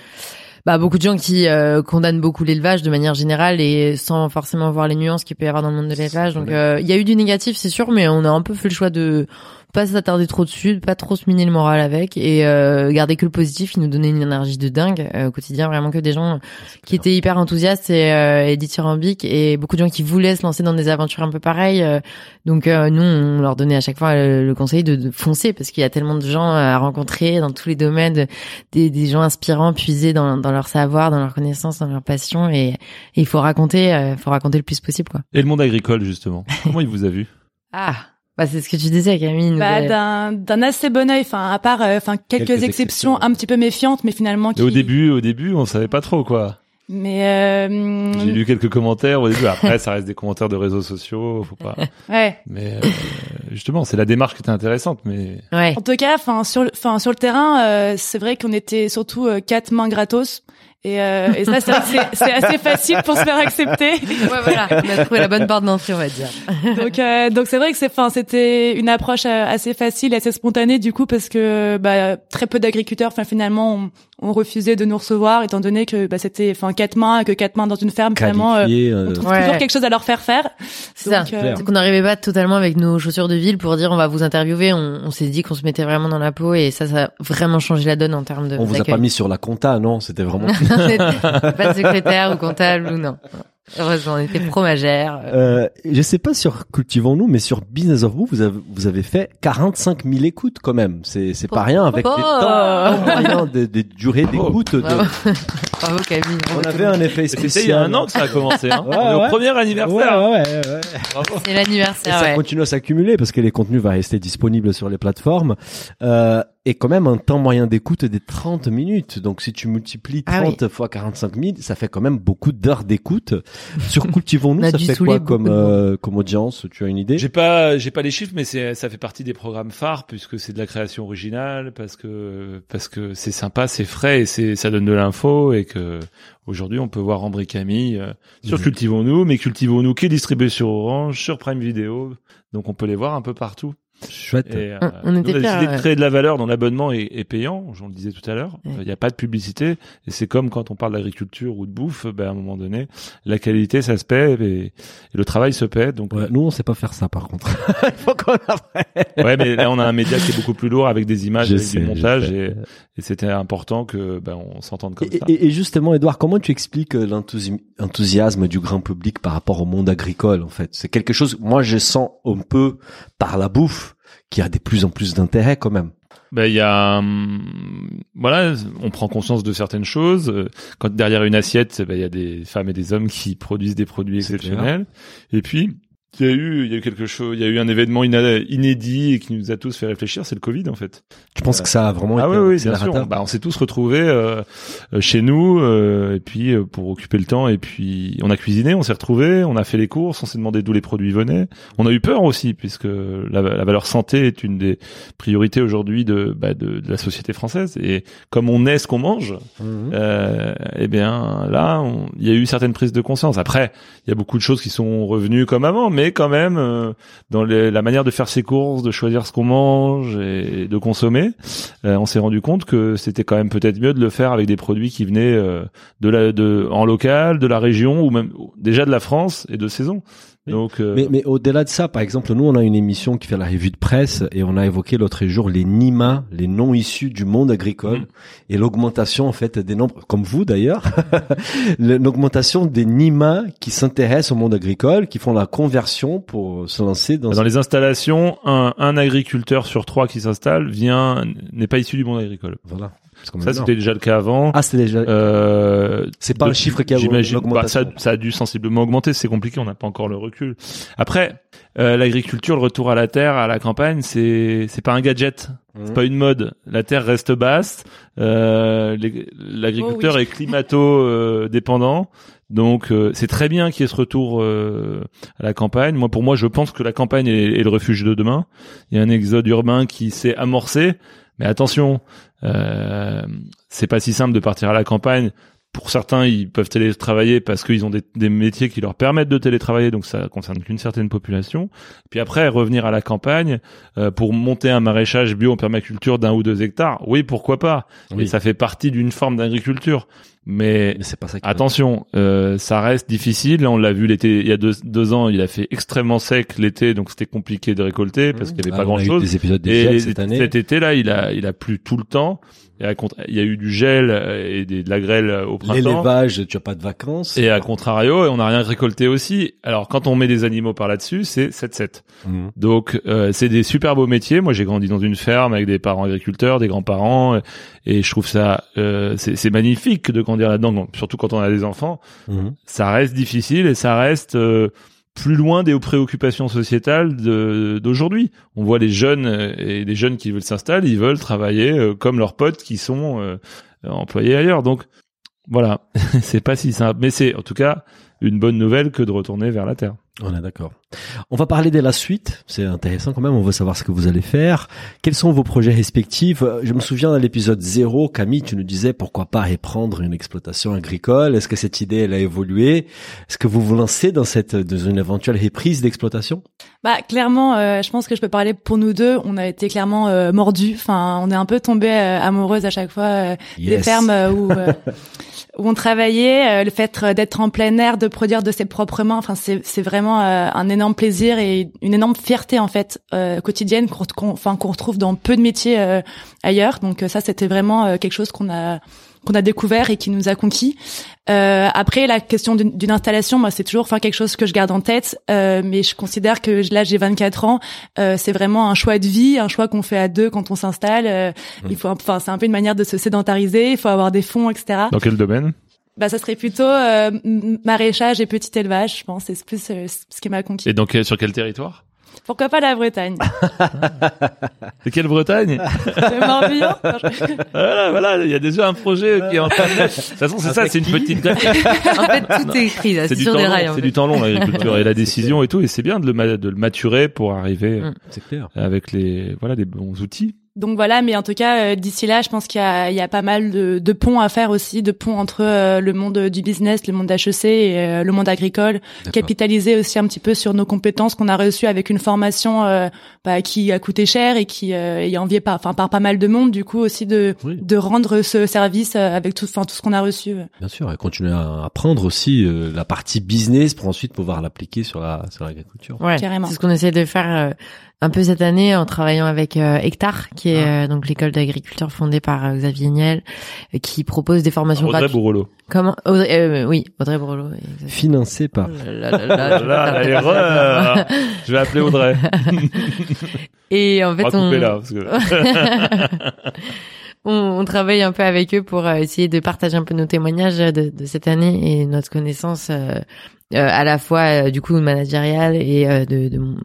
Speaker 2: bah beaucoup de gens qui euh, condamnent beaucoup l'élevage de manière générale et sans forcément voir les nuances qu'il peut y avoir dans le monde de l'élevage. Donc euh, il y a eu du négatif, c'est sûr, mais on a un peu fait le choix de pas s'attarder trop dessus, de pas trop se miner le moral avec et euh, garder que le positif. Il nous donnait une énergie de dingue euh, au quotidien, vraiment que des gens qui étaient hyper enthousiastes et, euh, et dithyrambiques et beaucoup de gens qui voulaient se lancer dans des aventures un peu pareilles. euh, donc euh, nous, on leur donnait à chaque fois le, le conseil de, de foncer parce qu'il y a tellement de gens à rencontrer dans tous les domaines, de- des, des gens inspirants, puisés dans, dans leur savoir, dans leur connaissance, dans leur passion et, et il faut raconter, euh, faut raconter le plus possible quoi.
Speaker 4: et le monde agricole, justement. Comment il vous a vu?
Speaker 2: Ah, bah c'est ce que tu disais Camille.
Speaker 1: Bah,
Speaker 2: a-
Speaker 1: d'un d'un assez bon œil, enfin à part euh, enfin quelques,
Speaker 3: Quelques
Speaker 1: exceptions,
Speaker 3: exceptions.
Speaker 1: un petit peu méfiantes, mais finalement qui.
Speaker 4: Et au début, au début, on savait pas trop quoi.
Speaker 1: Mais euh,
Speaker 4: J'ai lu quelques commentaires au début. Après, ça reste des commentaires de réseaux sociaux. Faut pas.
Speaker 1: ouais.
Speaker 4: Mais euh, justement, c'est la démarche qui était intéressante. Mais
Speaker 2: ouais.
Speaker 1: En tout cas, enfin sur, le- enfin sur le terrain, euh, c'est vrai qu'on était surtout euh, quatre mains gratos. Et, euh, et ça, c'est assez facile pour se faire accepter.
Speaker 2: Ouais, voilà, on a trouvé la bonne porte d'entrée, on va dire.
Speaker 1: Donc, euh, donc c'est vrai que c'est, enfin, c'était une approche euh, assez facile, assez spontanée du coup, parce que bah, très peu d'agriculteurs, enfin finalement, ont, ont refusé de nous recevoir, étant donné que bah, c'était, enfin, quatre mains, que quatre mains dans une ferme, vraiment, euh,
Speaker 3: euh,
Speaker 1: on trouve
Speaker 2: Ouais.
Speaker 1: toujours quelque chose à leur faire faire.
Speaker 2: C'est ça.
Speaker 1: Euh,
Speaker 2: qu'on n'arrivait pas totalement avec nos chaussures de ville pour dire on va vous interviewer. On, on s'est dit qu'on se mettait vraiment dans la peau et ça, ça a vraiment changé la donne en termes de.
Speaker 3: on vous a pas mis sur la compta, non? C'était vraiment.
Speaker 2: pas de secrétaire ou comptable ou non. Heureusement, on était fromagère.
Speaker 3: Euh, je sais pas sur Cultivons-nous, mais sur Business of Vous, vous avez, vous avez fait 45 000 écoutes quand même. C'est, c'est pas rien avec
Speaker 2: Oh.
Speaker 3: des temps moyens de, de durée d'écoute. de-
Speaker 2: Bravo. Bravo Camille.
Speaker 3: On avait un effet
Speaker 4: c'était
Speaker 3: spécial.
Speaker 4: il y a un an que ça a commencé. Hein.
Speaker 3: Ouais, ouais.
Speaker 4: au premier anniversaire.
Speaker 3: ouais, ouais, ouais.
Speaker 4: Bravo.
Speaker 2: C'est
Speaker 3: Et
Speaker 2: l'anniversaire,
Speaker 3: ça
Speaker 2: ouais.
Speaker 3: continue à s'accumuler parce que les contenus vont rester disponibles sur les plateformes. Euh, et quand même un temps moyen d'écoute des 30 minutes. Donc si tu multiplies
Speaker 2: Ah
Speaker 3: 30 fois 45 000, ça fait quand même beaucoup d'heures d'écoute. Sur Cultivons-nous, ça fait quoi comme, euh, comme audience? Tu as une idée?
Speaker 4: J'ai pas, j'ai pas les chiffres, mais c'est, ça fait partie des programmes phares puisque c'est de la création originale, parce que, parce que c'est sympa, c'est frais et c'est, ça donne de l'info et que aujourd'hui on peut voir Ambre et Camille euh, sur
Speaker 3: Mhm.
Speaker 4: Cultivons-nous, mais Cultivons-nous qui est distribué sur Orange, sur Prime Video, donc on peut les voir un peu partout.
Speaker 3: Chouette.
Speaker 4: Et, euh,
Speaker 2: On- on
Speaker 4: nous,
Speaker 2: était
Speaker 4: a
Speaker 2: fiers,
Speaker 4: décidé de
Speaker 2: ouais.
Speaker 4: créer de la valeur dont l'abonnement est, est payant, j'en le disais tout à l'heure. Il
Speaker 2: Ouais.
Speaker 4: n'y a pas de publicité et c'est comme quand on parle d'agriculture ou de bouffe, ben, à un moment donné, la qualité ça se paie et, et le travail se paie. Donc
Speaker 3: Ouais, nous, on sait pas faire ça, par contre. Il faut qu'on apprenne.
Speaker 4: Ouais, mais là on a un média qui est beaucoup plus lourd avec des images, avec
Speaker 3: sais,
Speaker 4: du montage et, et c'était important que ben on s'entende comme
Speaker 3: Et,
Speaker 4: ça.
Speaker 3: et- et justement, Edouard, comment tu expliques euh, l'enthousi- l'enthousiasme du grand public par rapport au monde agricole, en fait? C'est quelque chose, moi, je sens un peu par la bouffe qui a de plus en plus d'intérêt quand même.
Speaker 4: Ben il y a hum, voilà, on prend conscience de certaines choses. Euh, Quand derrière une assiette, ben il y a des femmes et des hommes qui produisent des produits exceptionnels. Et puis il y a eu il y a eu quelque chose, il y a eu un événement inédit et qui nous a tous fait réfléchir, c'est le Covid en fait.
Speaker 3: Tu penses que ça a vraiment
Speaker 4: Ah
Speaker 3: été
Speaker 4: oui, oui, bien sûr. bah, on s'est tous retrouvés euh, euh, chez nous euh, et puis euh, pour occuper le temps et puis on a cuisiné, on s'est retrouvés, on a fait les courses, on s'est demandé d'où les produits venaient. On a eu peur aussi puisque la, la valeur santé est une des priorités aujourd'hui de, bah, de, de la société française et comme on est ce qu'on mange, euh, eh bien là il y a eu certaines prises de conscience. Après, il y a beaucoup de choses qui sont revenues comme avant, mais mais quand même euh, dans les- la manière de faire ses courses, de choisir ce qu'on mange et de consommer, euh, on s'est rendu compte que c'était quand même peut-être mieux de le faire avec des produits qui venaient euh, de la de en local, de la région ou même déjà de la France et de saison.
Speaker 3: Oui.
Speaker 4: Donc euh,
Speaker 3: Mais, mais au-delà de ça, par exemple, nous, on a une émission qui fait la revue de presse et on a évoqué l'autre jour les NIMA, les non issus du monde agricole
Speaker 4: Mhm.
Speaker 3: et l'augmentation, en fait, des nombres, comme vous d'ailleurs, l'augmentation des NIMA qui s'intéressent au monde agricole, qui font la conversion pour se lancer dans,
Speaker 4: dans les installations, un, un agriculteur sur trois qui s'installe vient n'est pas issu du monde agricole.
Speaker 3: voilà. C'est
Speaker 4: Ça c'était déjà le cas avant.
Speaker 3: ah, c'est déjà,
Speaker 4: Euh,
Speaker 3: c'est pas
Speaker 4: de-
Speaker 3: un chiffre qui a
Speaker 4: J'imagine. Bah, ça, ça a dû sensiblement augmenter. C'est compliqué. On n'a pas encore le recul. Après, euh, l'agriculture, le retour à la terre, à la campagne, c'est c'est pas un gadget. C'est
Speaker 3: Mhm.
Speaker 4: pas une mode. La terre reste basse. Euh, L'agriculteur
Speaker 1: Oh oui.
Speaker 4: est climato euh, dépendant. Donc euh, c'est très bien qu'il y ait ce retour euh, à la campagne. Moi, pour moi, je pense que la campagne est, est le refuge de demain. Il y a un exode urbain qui s'est amorcé, mais attention, euh, c'est pas si simple de partir à la campagne. Pour certains, ils peuvent télétravailler parce qu'ils ont des, des métiers qui leur permettent de télétravailler, donc ça concerne qu'une certaine population. Puis après, revenir à la campagne euh, pour monter un maraîchage bio en permaculture d'un ou deux hectares, oui, pourquoi pas.
Speaker 3: Oui.
Speaker 4: Et ça fait partie d'une forme d'agriculture. Mais
Speaker 3: Mais c'est pas ça qui
Speaker 4: Attention, euh, ça reste difficile. Là, on l'a vu l'été, il y a deux, deux ans, il a fait extrêmement sec l'été, donc c'était compliqué de récolter parce qu'il y avait
Speaker 3: Ah,
Speaker 4: pas
Speaker 3: on
Speaker 4: grand
Speaker 3: a eu
Speaker 4: chose.
Speaker 3: des épisodes de
Speaker 4: Et
Speaker 3: cette année.
Speaker 4: cet été là, il a, il a plu tout le temps. Et à contra- il y a eu du gel euh, et des, de la grêle euh, au printemps.
Speaker 3: L'élevage, tu as pas de vacances.
Speaker 4: Et à contrario, on n'a rien récolté aussi. Alors quand on met des animaux par là-dessus, c'est 7-7.
Speaker 3: Mhm.
Speaker 4: Donc euh, c'est des super beaux métiers. Moi j'ai grandi dans une ferme avec des parents agriculteurs, des grands-parents, et, je trouve ça euh, c'est magnifique de grandir là-dedans, surtout quand on a des enfants.
Speaker 3: Mhm.
Speaker 4: Ça reste difficile et ça reste euh, plus loin des préoccupations sociétales d'aujourd'hui. On voit les jeunes euh, et les jeunes qui veulent s'installer, ils veulent travailler euh, comme leurs potes qui sont euh, employés ailleurs. Donc voilà, c'est pas si simple, mais c'est en tout cas une bonne nouvelle que de retourner vers la terre.
Speaker 3: On est d'accord. On va parler de la suite. C'est intéressant quand même. On veut savoir ce que vous allez faire. Quels sont vos projets respectifs? Euh, Je me souviens dans l'épisode 0, Camille, tu nous disais pourquoi pas reprendre une exploitation agricole. Est-ce que cette idée, elle a évolué? Est-ce que vous vous lancez dans cette dans une éventuelle reprise d'exploitation?
Speaker 1: Bah clairement, euh, je pense que je peux parler pour nous deux. On a été clairement euh, mordus. Enfin, on est un peu tombé amoureuses à chaque fois euh, des fermes euh, où euh, où on travaillait. Euh, le fait d'être en plein air, de produire de ses propres mains. Enfin, c'est c'est vraiment euh, un énorme plaisir et une énorme fierté en fait euh, quotidienne qu'on enfin qu'on retrouve dans peu de métiers euh, ailleurs. Donc euh, ça, c'était vraiment euh, quelque chose qu'on a qu'on a découvert et qui nous a conquis. Euh, après, la question d'une installation, moi, c'est toujours enfin quelque chose que je garde en tête, euh, mais je considère que là, j'ai 24 ans, euh, c'est vraiment un choix de vie, un choix qu'on fait à deux quand on s'installe. Euh, Il faut, enfin, c'est un peu une manière de se sédentariser. Il faut avoir des fonds, etc.
Speaker 4: Dans quel domaine?
Speaker 1: Bah, ça serait plutôt euh, maraîchage et petit élevage, je pense. C'est plus euh, ce qui m'a conquis.
Speaker 4: Et donc euh, sur quel territoire?
Speaker 1: Pourquoi pas la Bretagne
Speaker 4: Et quelle Bretagne?
Speaker 1: Le Morbihan
Speaker 4: Voilà, voilà, il y a déjà un projet qui est en train de... De toute façon, c'est ça, c'est une petite.
Speaker 2: En fait, tout est écrit là,
Speaker 4: C'est
Speaker 2: sur
Speaker 4: temps
Speaker 2: des
Speaker 4: long,
Speaker 2: rails.
Speaker 4: c'est du temps long l'agriculture et la décision et tout, et c'est bien de le, ma- de le maturer pour arriver
Speaker 2: Mm.
Speaker 3: C'est clair.
Speaker 4: avec les voilà des bons outils.
Speaker 1: Donc voilà, mais en tout cas, euh, d'ici là, je pense qu'il y a, il y a pas mal de, de ponts à faire aussi, de ponts entre euh, le monde du business, le monde HEC et euh, le monde agricole. Capitaliser aussi un petit peu sur nos compétences qu'on a reçues avec une formation euh, bah, qui a coûté cher et qui euh, est enviée par, enfin, par pas mal de monde. Du coup, aussi de,
Speaker 3: Oui.
Speaker 1: de rendre ce service avec tout, enfin, tout ce qu'on a reçu.
Speaker 3: Bien sûr, et continuer à apprendre aussi euh, la partie business pour ensuite pouvoir l'appliquer sur la sur l'agriculture.
Speaker 2: Ouais,
Speaker 1: Carrément.
Speaker 2: c'est ce qu'on essaie de faire euh, un peu cette année en travaillant avec euh, Hectare, qui est
Speaker 3: Ah.
Speaker 2: euh, donc l'école d'agriculture fondée par euh, Xavier Niel, euh, qui propose des formations
Speaker 4: Audrey
Speaker 2: gratuites.
Speaker 4: Bourrelot.
Speaker 2: Comment? Audrey, euh, Oui, Audrey exactement.
Speaker 3: Financé par.
Speaker 2: Oh là là là là, je vais
Speaker 4: Là,
Speaker 2: faire
Speaker 4: la
Speaker 2: des-
Speaker 4: erreur. Je vais appeler Audrey.
Speaker 2: Et en
Speaker 4: On
Speaker 2: fait,
Speaker 4: va
Speaker 2: on,
Speaker 4: couper là. Parce que...
Speaker 2: on, on travaille un peu avec eux pour euh, essayer de partager un peu nos témoignages de, de cette année et notre connaissance euh, euh, à la fois euh, du coup managériale et euh, de, de mon-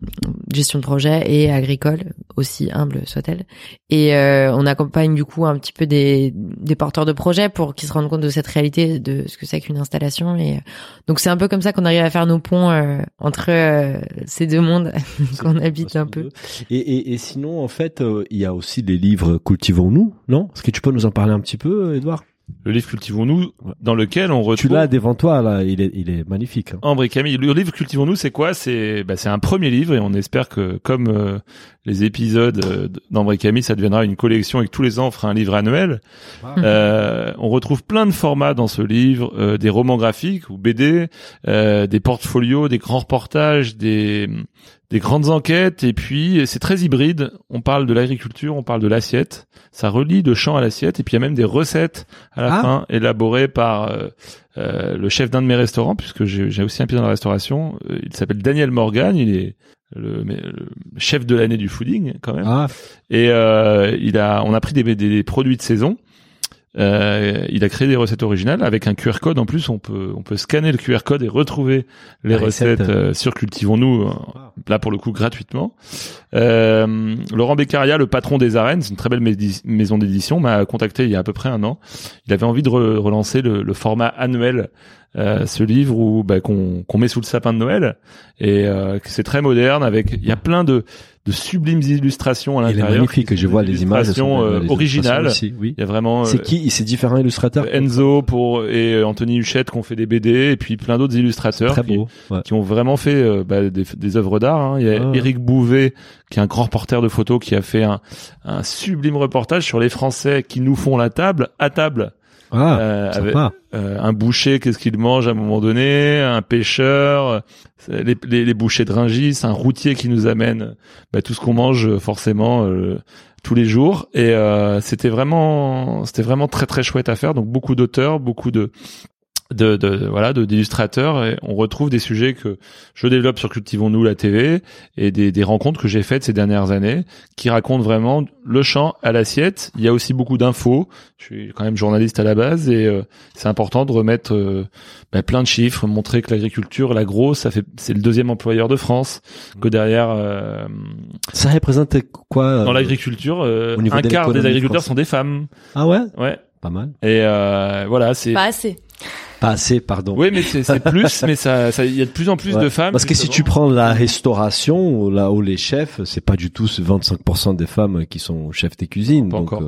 Speaker 2: gestion de projet et agricole aussi humble soit-elle. Et euh, on accompagne du coup un petit peu des, des porteurs de projets pour qu'ils se rendent compte de cette réalité de ce que c'est qu'une installation. Et euh, donc c'est un peu comme ça qu'on arrive à faire nos ponts euh, entre euh, ces deux mondes qu'on habite un peu.
Speaker 3: Et, et, et sinon, en fait, euh, il y a aussi les livres Cultivons-nous, non? Est-ce que tu peux nous en parler un petit peu, Edouard
Speaker 4: le livre Cultivons-nous, dans lequel on retrouve.
Speaker 3: Tu l'as devant toi là, il est, il est magnifique. Hein.
Speaker 4: Ambre et Camille. Le livre Cultivons-nous, c'est quoi? C'est bah, c'est un premier livre et on espère que comme euh, les épisodes euh, d'Ambre et Camille, ça deviendra une collection et que tous les ans on fera un livre annuel. Euh, on retrouve plein de formats dans ce livre, euh, des romans graphiques ou BD, euh, des portfolios, des grands reportages, des des grandes enquêtes et puis c'est très hybride. On parle de l'agriculture, on parle de l'assiette. Ça relie de champ à l'assiette et puis il y a même des recettes à la
Speaker 3: Ah.
Speaker 4: fin élaborées par euh, euh, le chef d'un de mes restaurants puisque j'ai aussi un pied dans la restauration. Euh, Il s'appelle Daniel Morgan. Il est le, le chef de l'année du fooding quand même.
Speaker 3: Ah,
Speaker 4: Et euh, il a, on a pris des, des, des produits de saison. Euh, il a créé des recettes originales avec un QR code. En plus, on peut, on peut scanner le QR code et retrouver les
Speaker 3: La recette.
Speaker 4: recettes euh, sur Cultivons-nous. euh, Là, pour le coup, gratuitement. Euh, Laurent Beccaria, le patron des arènes, c'est une très belle maison d'édition, m'a contacté il y a à peu près un an. Il avait envie de re- relancer le, le format annuel, euh, ce livre où bah, qu'on met sous le sapin de Noël et c'est très moderne. Avec, il y a plein de, de sublimes illustrations à
Speaker 3: il est
Speaker 4: l'intérieur.
Speaker 3: magnifique. Je vois les images. sont
Speaker 4: euh,
Speaker 3: les
Speaker 4: originales.
Speaker 3: illustrations aussi, oui.
Speaker 4: Il y a vraiment.
Speaker 3: C'est
Speaker 4: euh,
Speaker 3: qui? C'est différents illustrateurs.
Speaker 4: Enzo pour et Anthony Huchette qui ont fait des BD et puis plein d'autres illustrateurs
Speaker 3: Très
Speaker 4: qui,
Speaker 3: beau. Ouais.
Speaker 4: qui ont vraiment fait euh, bah, des, des œuvres d'art. hein. Il y a
Speaker 3: Ah.
Speaker 4: Eric Bouvet qui est un grand reporter de photos qui a fait un, un sublime reportage sur les Français qui nous font la table à table.
Speaker 3: Ah,
Speaker 4: Euh, avec- euh, un boucher, qu'est-ce qu'il mange à un moment donné, un pêcheur, euh, les, les, les bouchers de Ringis, un routier qui nous amène bah, tout ce qu'on mange forcément euh, tous les jours. Et euh, c'était vraiment, c'était vraiment très très chouette à faire. Donc beaucoup d'auteurs, beaucoup de de, de voilà de d'illustrateurs et on retrouve des sujets que je développe sur Cultivons-nous la TV et des, des rencontres que j'ai faites ces dernières années qui racontent vraiment le champ à l'assiette. Il y a aussi beaucoup d'infos. Je suis quand même journaliste à la base et euh, c'est important de remettre euh, bah, plein de chiffres montrer que l'agriculture l'agro ça fait c'est le deuxième employeur de France que derrière euh,
Speaker 3: Ça représente quoi
Speaker 4: dans
Speaker 3: euh,
Speaker 4: l'agriculture euh, un
Speaker 3: de
Speaker 4: quart des agriculteurs sont des femmes.
Speaker 3: Ah ouais,
Speaker 4: ouais.
Speaker 3: Pas mal.
Speaker 4: et euh, voilà c'est
Speaker 1: Pas assez.
Speaker 3: Pas assez, pardon.
Speaker 4: oui mais c'est plus mais ça ça- il y a de plus en plus
Speaker 3: Ouais.
Speaker 4: de femmes
Speaker 3: Parce que si tu prends la restauration, ou là où les chefs, c'est pas du tout ce 25% des femmes qui sont chefs des cuisines.
Speaker 4: Pas
Speaker 3: donc,
Speaker 4: encore.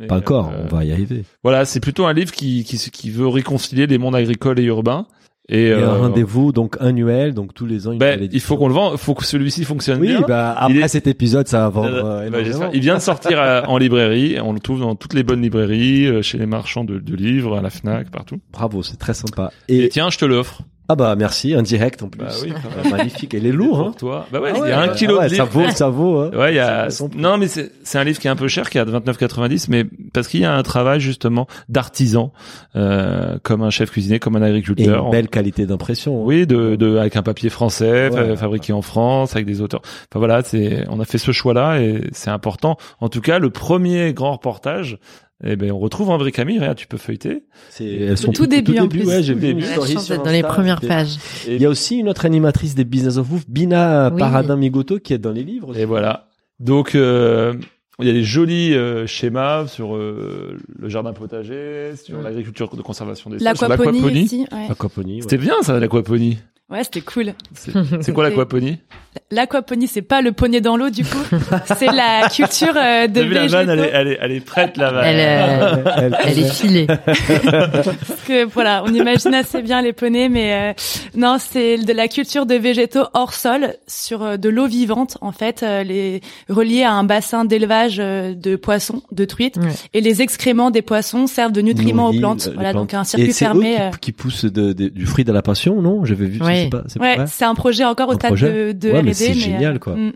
Speaker 3: euh, pas encore,
Speaker 4: euh,
Speaker 3: on va y arriver.
Speaker 4: Voilà, c'est plutôt un livre qui, qui, qui veut réconcilier les mondes agricoles et urbains. Et,
Speaker 3: Il y a un
Speaker 4: euh,
Speaker 3: rendez-vous donc annuel, donc tous les ans.
Speaker 4: ben, il faut qu'on le vende, faut que celui-ci fonctionne
Speaker 3: Oui,
Speaker 4: bien.
Speaker 3: bah
Speaker 4: Il
Speaker 3: après
Speaker 4: est-
Speaker 3: cet épisode, ça va vendre
Speaker 4: Euh,
Speaker 3: euh,
Speaker 4: bah, j'espère. il vient de sortir en librairie. On le trouve dans toutes les bonnes librairies, chez les marchands de, de livres, à la Fnac, partout.
Speaker 3: Bravo, c'est très sympa.
Speaker 4: Et,
Speaker 3: Et,
Speaker 4: tiens, je te l'offre.
Speaker 3: Ah bah merci, un direct en plus.
Speaker 4: Bah oui,
Speaker 3: Ah, magnifique. Il est lourd, hein.
Speaker 4: Toi. Bah ouais,
Speaker 3: Ah
Speaker 4: il y a un
Speaker 3: euh,
Speaker 4: kilo
Speaker 3: ouais,
Speaker 4: de
Speaker 3: ça
Speaker 4: livres.
Speaker 3: vaut, ça vaut. Hein.
Speaker 4: Ouais, il y a.
Speaker 3: Ça- ça-
Speaker 4: Non, mais c'est c'est un livre qui est un peu cher, qui est à 29,90, mais parce qu'il y a un travail justement d'artisan, euh, comme un chef cuisinier, comme un
Speaker 3: Et
Speaker 4: agriculteur.
Speaker 3: une belle qualité d'impression.
Speaker 4: Oui, de, de avec un papier français, fa-
Speaker 3: Ouais.
Speaker 4: fabriqué en France, avec des auteurs. Enfin voilà, c'est on a fait ce choix-là et c'est important. En tout cas, le premier grand reportage, eh ben on retrouve André Camille. Regarde, tu peux feuilleter.
Speaker 3: C'est elles sont
Speaker 1: tout début, en plus.
Speaker 3: Ouais, j'ai
Speaker 4: Tout
Speaker 3: vu une story sur
Speaker 2: dans les premières pages.
Speaker 3: Il y a aussi une autre animatrice des Business of Wolf, Bina
Speaker 2: Oui.
Speaker 3: Paradin Migoto, qui est dans les livres.
Speaker 4: Et voilà. Donc euh, il y a des jolis euh, schémas sur euh, le jardin potager, sur
Speaker 3: Ouais.
Speaker 4: l'agriculture de conservation des sols, sur
Speaker 1: L'aquaponie
Speaker 4: l'aquaponie.
Speaker 1: aussi. Ouais,
Speaker 3: Aquaponie. ouais.
Speaker 4: C'était bien ça, l'aquaponie.
Speaker 1: Ouais c'était cool.
Speaker 4: C'est quoi l'aquaponie?
Speaker 1: L'aquaponie, c'est pas le poney dans l'eau du coup, c'est la culture euh, de
Speaker 4: vu la vanne, elle est,
Speaker 1: végétaux.
Speaker 4: elle est, elle est prête la vanne.
Speaker 2: Elle, euh,
Speaker 3: Elle-
Speaker 2: elle est filée.
Speaker 1: Parce que voilà, on imagine assez bien les poneys, mais euh, non, c'est de la culture de végétaux hors sol sur euh, de l'eau vivante en fait, euh, les reliés à un bassin d'élevage euh, de poissons, de truites,
Speaker 2: Ouais.
Speaker 1: et les excréments des poissons servent de nutriments
Speaker 3: nourrit,
Speaker 1: aux plantes. voilà,
Speaker 3: plantes.
Speaker 1: donc un
Speaker 3: Et
Speaker 1: circuit
Speaker 3: c'est eux
Speaker 1: fermé.
Speaker 3: qui,
Speaker 1: euh,
Speaker 3: qui poussent de- de- du fruit de la passion, non? J'avais vu.
Speaker 2: Ouais.
Speaker 3: C'est pas- c'est
Speaker 1: Ouais, c'est un projet encore au stade de, de
Speaker 3: Ouais, c'est
Speaker 1: euh,
Speaker 3: génial, quoi.
Speaker 1: mm.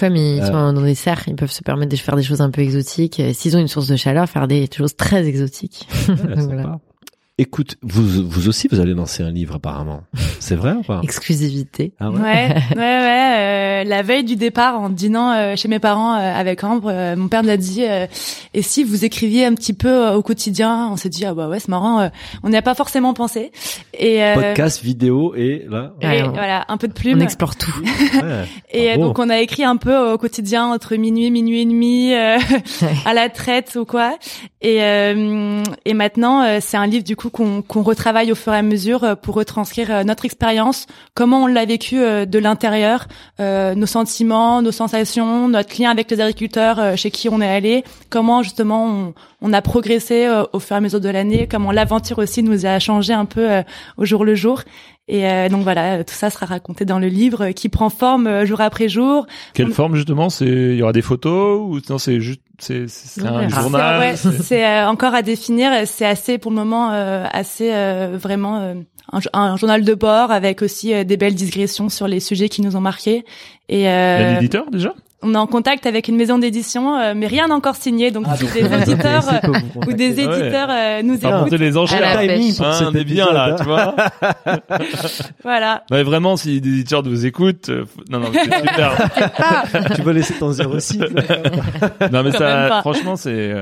Speaker 2: Comme ils
Speaker 3: Euh.
Speaker 2: sont dans des serres, ils peuvent se permettre de faire des choses un peu exotiques. Euh, S'ils ont une source de chaleur, faire des choses très exotiques.
Speaker 3: Ouais,
Speaker 2: Donc
Speaker 3: sympa.
Speaker 2: voilà.
Speaker 3: Écoute, vous, vous aussi, vous allez lancer un livre apparemment. C'est vrai ou pas?
Speaker 2: Exclusivité.
Speaker 3: Ah
Speaker 1: Ouais, ouais, ouais. euh, la veille du départ, en dînant euh, chez mes parents euh, avec Ambre, euh, mon père nous a dit euh, et si vous écriviez un petit peu euh, au quotidien? On s'est dit ah bah ouais, c'est marrant. euh, on n'y a pas forcément pensé. Et, euh,
Speaker 3: Podcast, vidéo et là.
Speaker 1: et
Speaker 2: Ouais, on-
Speaker 1: voilà, un peu de
Speaker 2: On
Speaker 1: plume.
Speaker 2: explore tout.
Speaker 3: Ouais.
Speaker 1: Et euh,
Speaker 3: Bravo.
Speaker 1: donc on a écrit un peu au quotidien entre minuit, minuit et demi, euh, à la traite ou quoi. Et euh, et maintenant euh, c'est un livre du coup qu'on retravaille au fur et à mesure euh, pour retranscrire euh, notre expérience, comment on l'a vécu euh, de l'intérieur, nos sentiments, nos sensations, notre lien avec les agriculteurs chez qui on est allé, comment justement on, on a progressé au fur et à mesure de l'année, comment l'aventure aussi nous a changé un peu au jour le jour. Et donc voilà, tout ça sera raconté dans le livre qui prend forme jour après jour.
Speaker 4: Quelle forme justement? C'est il y aura des photos ou non C'est juste c'est un journal?
Speaker 1: C'est euh, encore à définir. C'est assez pour le moment euh, assez euh, vraiment un, journal de bord avec aussi des belles digressions sur les sujets qui nous ont marqués.
Speaker 4: Et a l'éditeur déjà?
Speaker 1: On est en contact avec une maison d'édition, euh, mais rien encore signé. Donc, ah, si des auditeurs ou des éditeurs euh, nous écoutent,
Speaker 4: les enchères, hein, on est bien là, tu vois.
Speaker 1: voilà.
Speaker 4: Mais vraiment, si des éditeurs nous écoutent, euh, non, non, c'est super.
Speaker 3: tu veux laisser ton 06
Speaker 4: Non, mais ça, franchement, c'est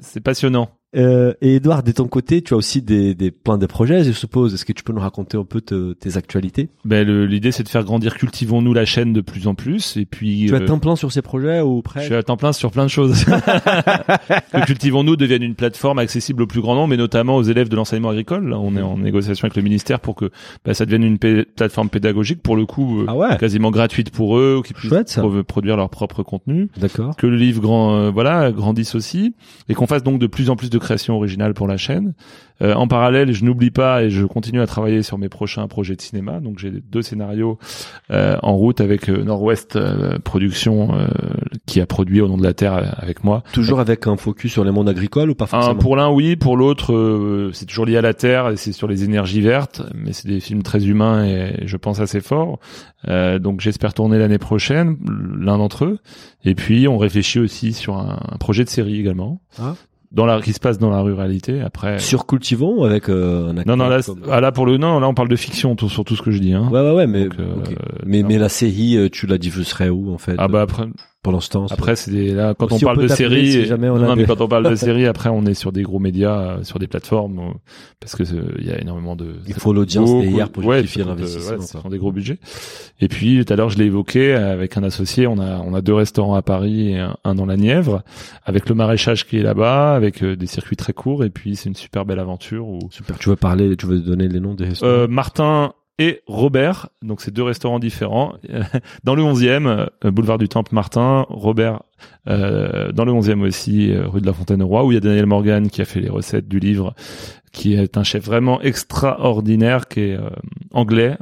Speaker 4: c'est passionnant.
Speaker 3: Euh, et Edouard, de ton côté, tu as aussi des, des plein de projets, je suppose. Est-ce que tu peux nous raconter un peu tes actualités?
Speaker 4: Ben l'idée, c'est de faire grandir Cultivons-nous la chaîne de plus en plus. Et puis.
Speaker 3: Tu as euh, temps plein sur ces projets ou près
Speaker 4: Je suis à temps plein sur plein de choses. que Cultivons-nous devienne une plateforme accessible au plus grand nombre, mais notamment aux élèves de l'enseignement agricole. Là, on est en négociation avec le ministère pour que ben, ça devienne une plateforme pédagogique, pour le coup, euh, ah quasiment gratuite pour eux, qui puissent produire leur propre contenu.
Speaker 3: D'accord.
Speaker 4: Que le livre grand, euh, voilà, grandisse aussi, et qu'on fasse donc de plus en plus de création originale pour la chaîne. Euh, en parallèle, je n'oublie pas et je continue à travailler sur mes prochains projets de cinéma. Donc j'ai deux scénarios euh, en route avec euh, Nord-Ouest Production qui a produit Au nom de la terre avec moi.
Speaker 3: Toujours avec un focus sur les mondes agricoles ou pas forcément
Speaker 4: Pour l'un oui, pour l'autre c'est toujours lié à la terre et c'est sur les énergies vertes, mais c'est des films très humains et je pense assez forts. donc j'espère tourner l'année prochaine l'un d'entre eux. Et puis on réfléchit aussi sur un, projet de série également. Ah dans la qui se passe dans la ruralité après.
Speaker 3: Sur cultivons avec euh, un
Speaker 4: non non là, ah, là pour le non là on parle de fiction tout, sur tout ce que je dis hein.
Speaker 3: Ouais ouais ouais mais euh, mais mais la série euh, tu la diffuserais où en fait?
Speaker 4: Ah bah après
Speaker 3: pour l'instant.
Speaker 4: Après, c'est là quand on parle de séries, si jamais on non, mais quand on parle de séries, après on est sur des gros médias, euh, sur des plateformes, euh, parce que euh, il y a énormément de.
Speaker 3: Il faut l'audience derrière pour justifier l'investissement.
Speaker 4: Ouais, sont des gros budgets. Et puis tout à l'heure, je l'ai évoqué avec un associé. On a on a deux restaurants à Paris et un, dans la Nièvre, avec le maraîchage qui est là-bas, avec des circuits très courts. Et puis c'est une super belle aventure. Où...
Speaker 3: Super. Tu veux parler, tu veux donner les noms des restaurants?
Speaker 4: Euh, Martin et Robert. Donc c'est deux restaurants différents. Dans le 11e, euh, boulevard du Temple Martin, Robert euh, dans le 11e aussi, euh, rue de la Fontaine-Roi, où il y a Daniel Morgan qui a fait les recettes du livre, qui est un chef vraiment extraordinaire, qui est anglais,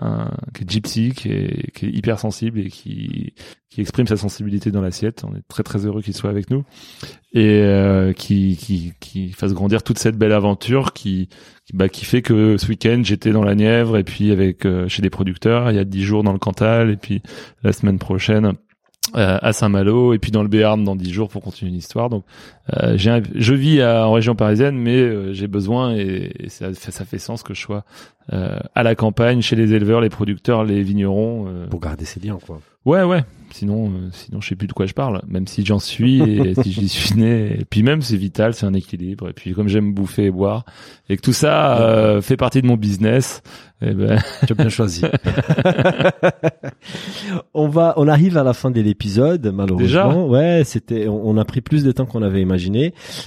Speaker 4: qui est gypsy, qui est, qui est hyper sensible et qui, qui exprime sa sensibilité dans l'assiette. On est très très heureux qu'il soit avec nous et qui, qui, qui fasse grandir toute cette belle aventure qui bah, qui fait que ce week-end j'étais dans la Nièvre et puis avec euh, chez des producteurs il y a dix jours dans le Cantal et puis la semaine prochaine euh, à Saint-Malo et puis dans le Béarn dans dix jours pour continuer une histoire donc euh, j'ai je vis en région parisienne mais j'ai besoin et, ça, ça, fait sens que je sois à la campagne chez les éleveurs les producteurs les vignerons
Speaker 3: pour garder ces liens quoi
Speaker 4: ouais ouais Sinon, euh, sinon, je sais plus de quoi je parle. Même si j'en suis et si j'y suis né. Et puis même, c'est vital, c'est un équilibre. Et puis comme j'aime bouffer et boire, et que tout ça euh, fait partie de mon business, eh ben,
Speaker 3: tu as bien choisi. on va, on arrive à la fin de l'épisode, malheureusement. Déjà? Ouais, c'était, on, a pris plus de temps qu'on avait imaginé.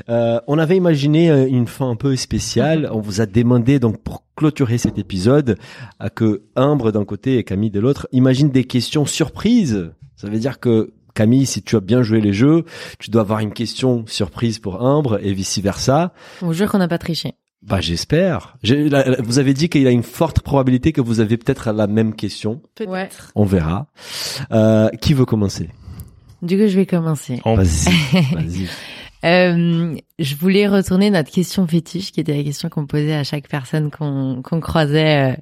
Speaker 3: Euh, on avait imaginé euh, une fin un peu spéciale. On vous a demandé donc pour clôturer cet épisode à que Imbre d'un côté et Camille de l'autre imagine des questions surprises ça veut dire que Camille, si tu as bien joué les jeux, tu dois avoir une question surprise pour Imbre et vice versa.
Speaker 2: On jure qu'on n'a pas triché.
Speaker 3: Bah j'espère. Vous avez dit qu'il y a une forte probabilité que vous avez peut-être la même question.
Speaker 1: Peut-être.
Speaker 3: On verra. Euh, qui veut commencer?
Speaker 2: Du coup, je vais commencer.
Speaker 3: Vas-y. vas-y.
Speaker 2: Euh, je voulais retourner notre question fétiche, qui était la question qu'on posait à chaque personne qu'on qu'on croisait euh,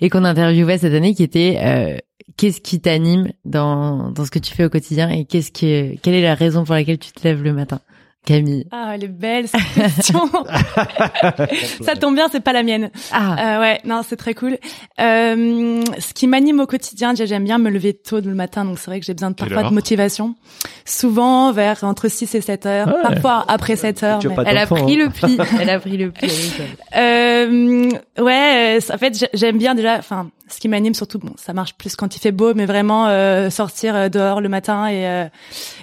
Speaker 2: et qu'on interviewait cette année, qui était euh, qu'est-ce qui t'anime dans dans ce que tu fais au quotidien et qu'est-ce que quelle est la raison pour laquelle tu te lèves le matin? Camille.
Speaker 1: Ah, elle est belle cette question. ça tombe bien, c'est pas la mienne. Ah. Euh, ouais, non, c'est très cool. Euh, ce qui m'anime au quotidien, déjà j'aime bien me lever tôt le matin, donc c'est vrai que j'ai besoin de parfois de motivation. Souvent vers entre 6 et 7 heures, parfois après 7 heures.
Speaker 2: Mais... Elle a pris le pli. Elle a pris le pli.
Speaker 1: euh, ouais, en fait j'aime bien déjà, enfin Ce qui m'anime surtout, bon, ça marche plus quand il fait beau, mais vraiment euh, sortir euh, dehors le matin et, euh,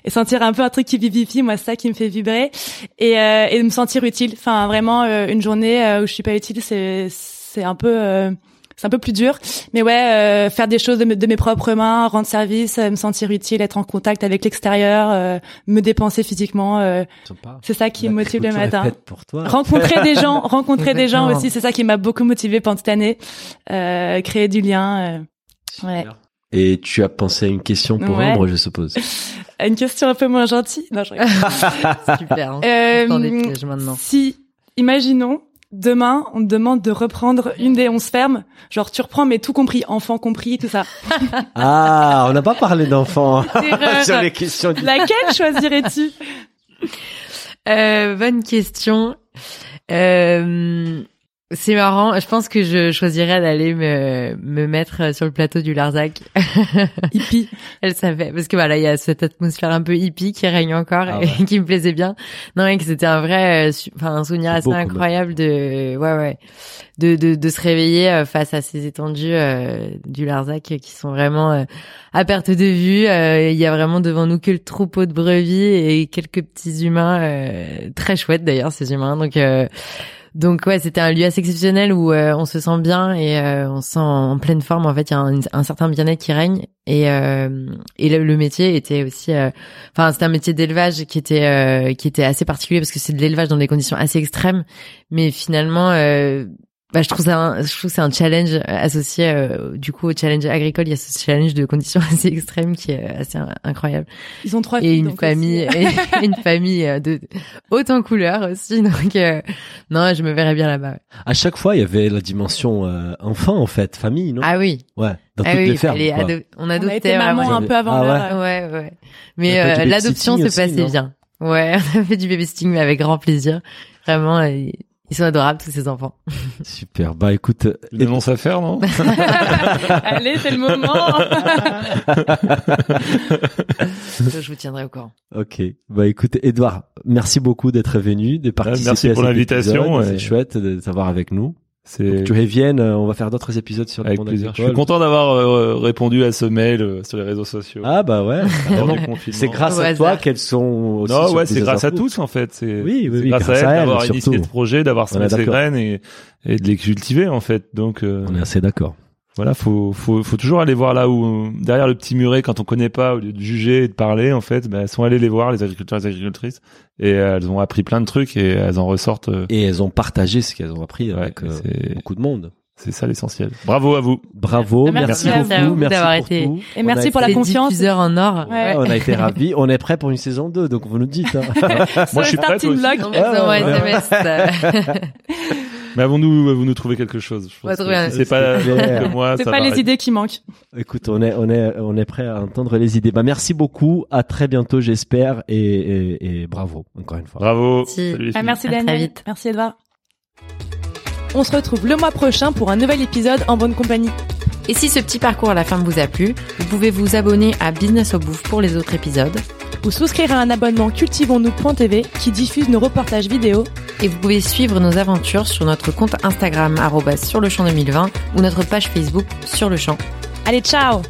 Speaker 1: et sentir un peu un truc qui vivifie, moi, ça qui me fait vibrer et, euh, et me sentir utile. Enfin, vraiment, euh, une journée euh, où je suis pas utile, c'est c'est un peu c'est un peu plus dur. Mais ouais, euh, faire des choses de, me- de mes propres mains, rendre service, euh, me sentir utile, être en contact avec l'extérieur, euh, me dépenser physiquement, euh, c'est ça qui me motive le matin.
Speaker 3: pour toi.
Speaker 1: Rencontrer des gens, rencontrer des gens aussi, c'est ça qui m'a beaucoup motivée pendant cette année. Euh, créer du lien. euh. Ouais.
Speaker 3: Et tu as pensé à une question pour
Speaker 1: Ouais.
Speaker 3: Ambre, je suppose.
Speaker 1: Une question un peu moins gentille. Non, je.
Speaker 2: Super. hein.
Speaker 1: Euh,
Speaker 2: pièges maintenant.
Speaker 1: Si, imaginons, demain, on te demande de reprendre une des onze fermes. Genre, tu reprends, mais tout compris, enfant compris, tout ça.
Speaker 3: Ah, on n'a pas parlé d'enfants
Speaker 1: Erreur.
Speaker 3: sur les questions du...
Speaker 1: Laquelle choisirais-tu
Speaker 2: Euh, bonne question. Euh, c'est marrant. Je pense que je choisirais d'aller me, me mettre sur le plateau du Larzac.
Speaker 1: Hippie.
Speaker 2: Elle savait parce que voilà, il y a cette atmosphère un peu hippie qui règne encore
Speaker 3: Ah
Speaker 2: et qui me plaisait bien. Non, et que c'était un vrai, euh, enfin un souvenir
Speaker 3: C'est
Speaker 2: assez
Speaker 3: beau
Speaker 2: incroyable de, ouais, ouais, de de, de se réveiller euh, face à ces étendues euh, du Larzac euh, qui sont vraiment euh, à perte de vue. Euh, Il y a vraiment devant nous que le troupeau de brebis et quelques petits humains euh, très chouettes d'ailleurs ces humains. Donc euh, donc ouais, c'était un lieu assez exceptionnel où euh, on se sent bien et euh, on se sent en pleine forme. En fait, il y a un, certain bien-être qui règne et euh, et le, le métier était aussi, enfin c'était un métier d'élevage qui était qui était assez particulier parce que c'est de l'élevage dans des conditions assez extrêmes, mais finalement. Euh, bah, je trouve ça, un- je trouve que c'est un challenge associé euh, du coup au challenge agricole. Il y a ce challenge de conditions assez extrêmes qui est assez in- incroyable
Speaker 1: Ils ont trois
Speaker 2: et
Speaker 1: filles,
Speaker 2: une
Speaker 1: donc
Speaker 2: famille
Speaker 1: aussi.
Speaker 2: et une famille euh, de haute en couleur aussi donc euh, non je me verrais bien là-bas ouais.
Speaker 3: À chaque fois, il y avait la dimension euh, enfant, en fait, famille, non?
Speaker 2: Ah oui
Speaker 3: Ouais, dans
Speaker 2: ah
Speaker 3: toutes
Speaker 2: oui
Speaker 3: les fermes.
Speaker 2: ado- on
Speaker 1: On a
Speaker 2: adoptait
Speaker 1: été maman
Speaker 2: vraiment.
Speaker 1: un peu avant
Speaker 3: Ah ouais.
Speaker 1: l'heure.
Speaker 2: ouais ouais
Speaker 3: On
Speaker 2: mais euh, l'adoption se passait bien ouais on a fait du babysitting mais avec grand plaisir vraiment euh, ils sont adorables tous ces enfants
Speaker 3: Super. Bah écoute, euh,
Speaker 4: Une annonce à faire, non
Speaker 1: Allez, c'est le moment.
Speaker 2: je vous tiendrai au courant
Speaker 3: ok. Bah écoute, Edouard, merci beaucoup d'être venu, de participer.
Speaker 4: merci
Speaker 3: à
Speaker 4: pour l'invitation, ouais.
Speaker 3: C'est chouette de t'avoir avec nous.
Speaker 4: C'est
Speaker 3: Tu reviennes, euh, on va faire d'autres épisodes sur le
Speaker 4: avec
Speaker 3: monde
Speaker 4: plaisir. Je suis content d'avoir euh, répondu à ce mail euh, sur les réseaux sociaux.
Speaker 3: Ah bah ouais. C'est grâce
Speaker 2: Au
Speaker 3: à toi qu'elles sont aussi
Speaker 4: Non,
Speaker 3: sur
Speaker 4: ouais, c'est grâce à tous en fait. C'est
Speaker 3: Oui, oui,
Speaker 4: c'est
Speaker 3: oui,
Speaker 4: grâce,
Speaker 3: grâce
Speaker 4: à elle
Speaker 3: elle,
Speaker 4: d'avoir initié ce projet, d'avoir semé ces
Speaker 3: d'accord.
Speaker 4: graines et, et de les cultiver en fait. Donc euh,
Speaker 3: On est assez d'accord.
Speaker 4: Voilà, faut, faut, faut toujours aller voir là où derrière le petit muret quand on connaît pas au lieu de juger et de parler en fait, ben, elles sont allées les voir les agriculteurs et les agricultrices et euh, elles ont appris plein de trucs et elles en ressortent. euh,
Speaker 3: Et elles ont partagé ce qu'elles ont appris
Speaker 4: Ouais,
Speaker 3: avec euh, beaucoup de monde.
Speaker 4: C'est ça l'essentiel. Bravo à vous.
Speaker 3: Bravo,
Speaker 1: Merci
Speaker 3: merci,
Speaker 1: à
Speaker 3: beaucoup,
Speaker 2: vous
Speaker 3: merci
Speaker 2: d'avoir
Speaker 3: pour
Speaker 2: été-
Speaker 3: tout.
Speaker 1: Et
Speaker 3: On
Speaker 1: merci pour la confiance.
Speaker 2: diffuseurs en or
Speaker 1: Ouais.
Speaker 3: On a été ravis. On est prêt pour une saison 2, donc vous nous dites. hein.
Speaker 4: Moi je suis prêt. aussi.
Speaker 2: vous envoie
Speaker 3: ouais, ouais.
Speaker 4: Mais avons-nous vous nous trouver quelque chose? Je
Speaker 2: On va
Speaker 4: pense
Speaker 2: trouver
Speaker 4: que c'est pas que moi.
Speaker 1: C'est
Speaker 4: ça
Speaker 1: pas les idées qui manquent.
Speaker 3: Écoute, on est, on est, on est prêt à entendre les idées. Bah, merci beaucoup. À très bientôt, j'espère. Et, et, et bravo, encore une fois.
Speaker 4: Bravo.
Speaker 2: Merci.
Speaker 4: Salut
Speaker 1: Ah, merci
Speaker 2: À très
Speaker 1: Daniel.
Speaker 2: vite.
Speaker 1: Merci Edouard. On se retrouve le mois prochain pour un nouvel épisode en bonne compagnie.
Speaker 2: Et si ce petit parcours à la fin vous a plu, vous pouvez vous abonner à Business au Bouffe pour les autres épisodes.
Speaker 1: Ou souscrire à un abonnement cultivons-nous.tv qui diffuse nos reportages vidéo.
Speaker 2: Et vous pouvez suivre nos aventures sur notre compte Instagram sur le champ 2020 ou notre page Facebook sur le champ.
Speaker 1: Allez, ciao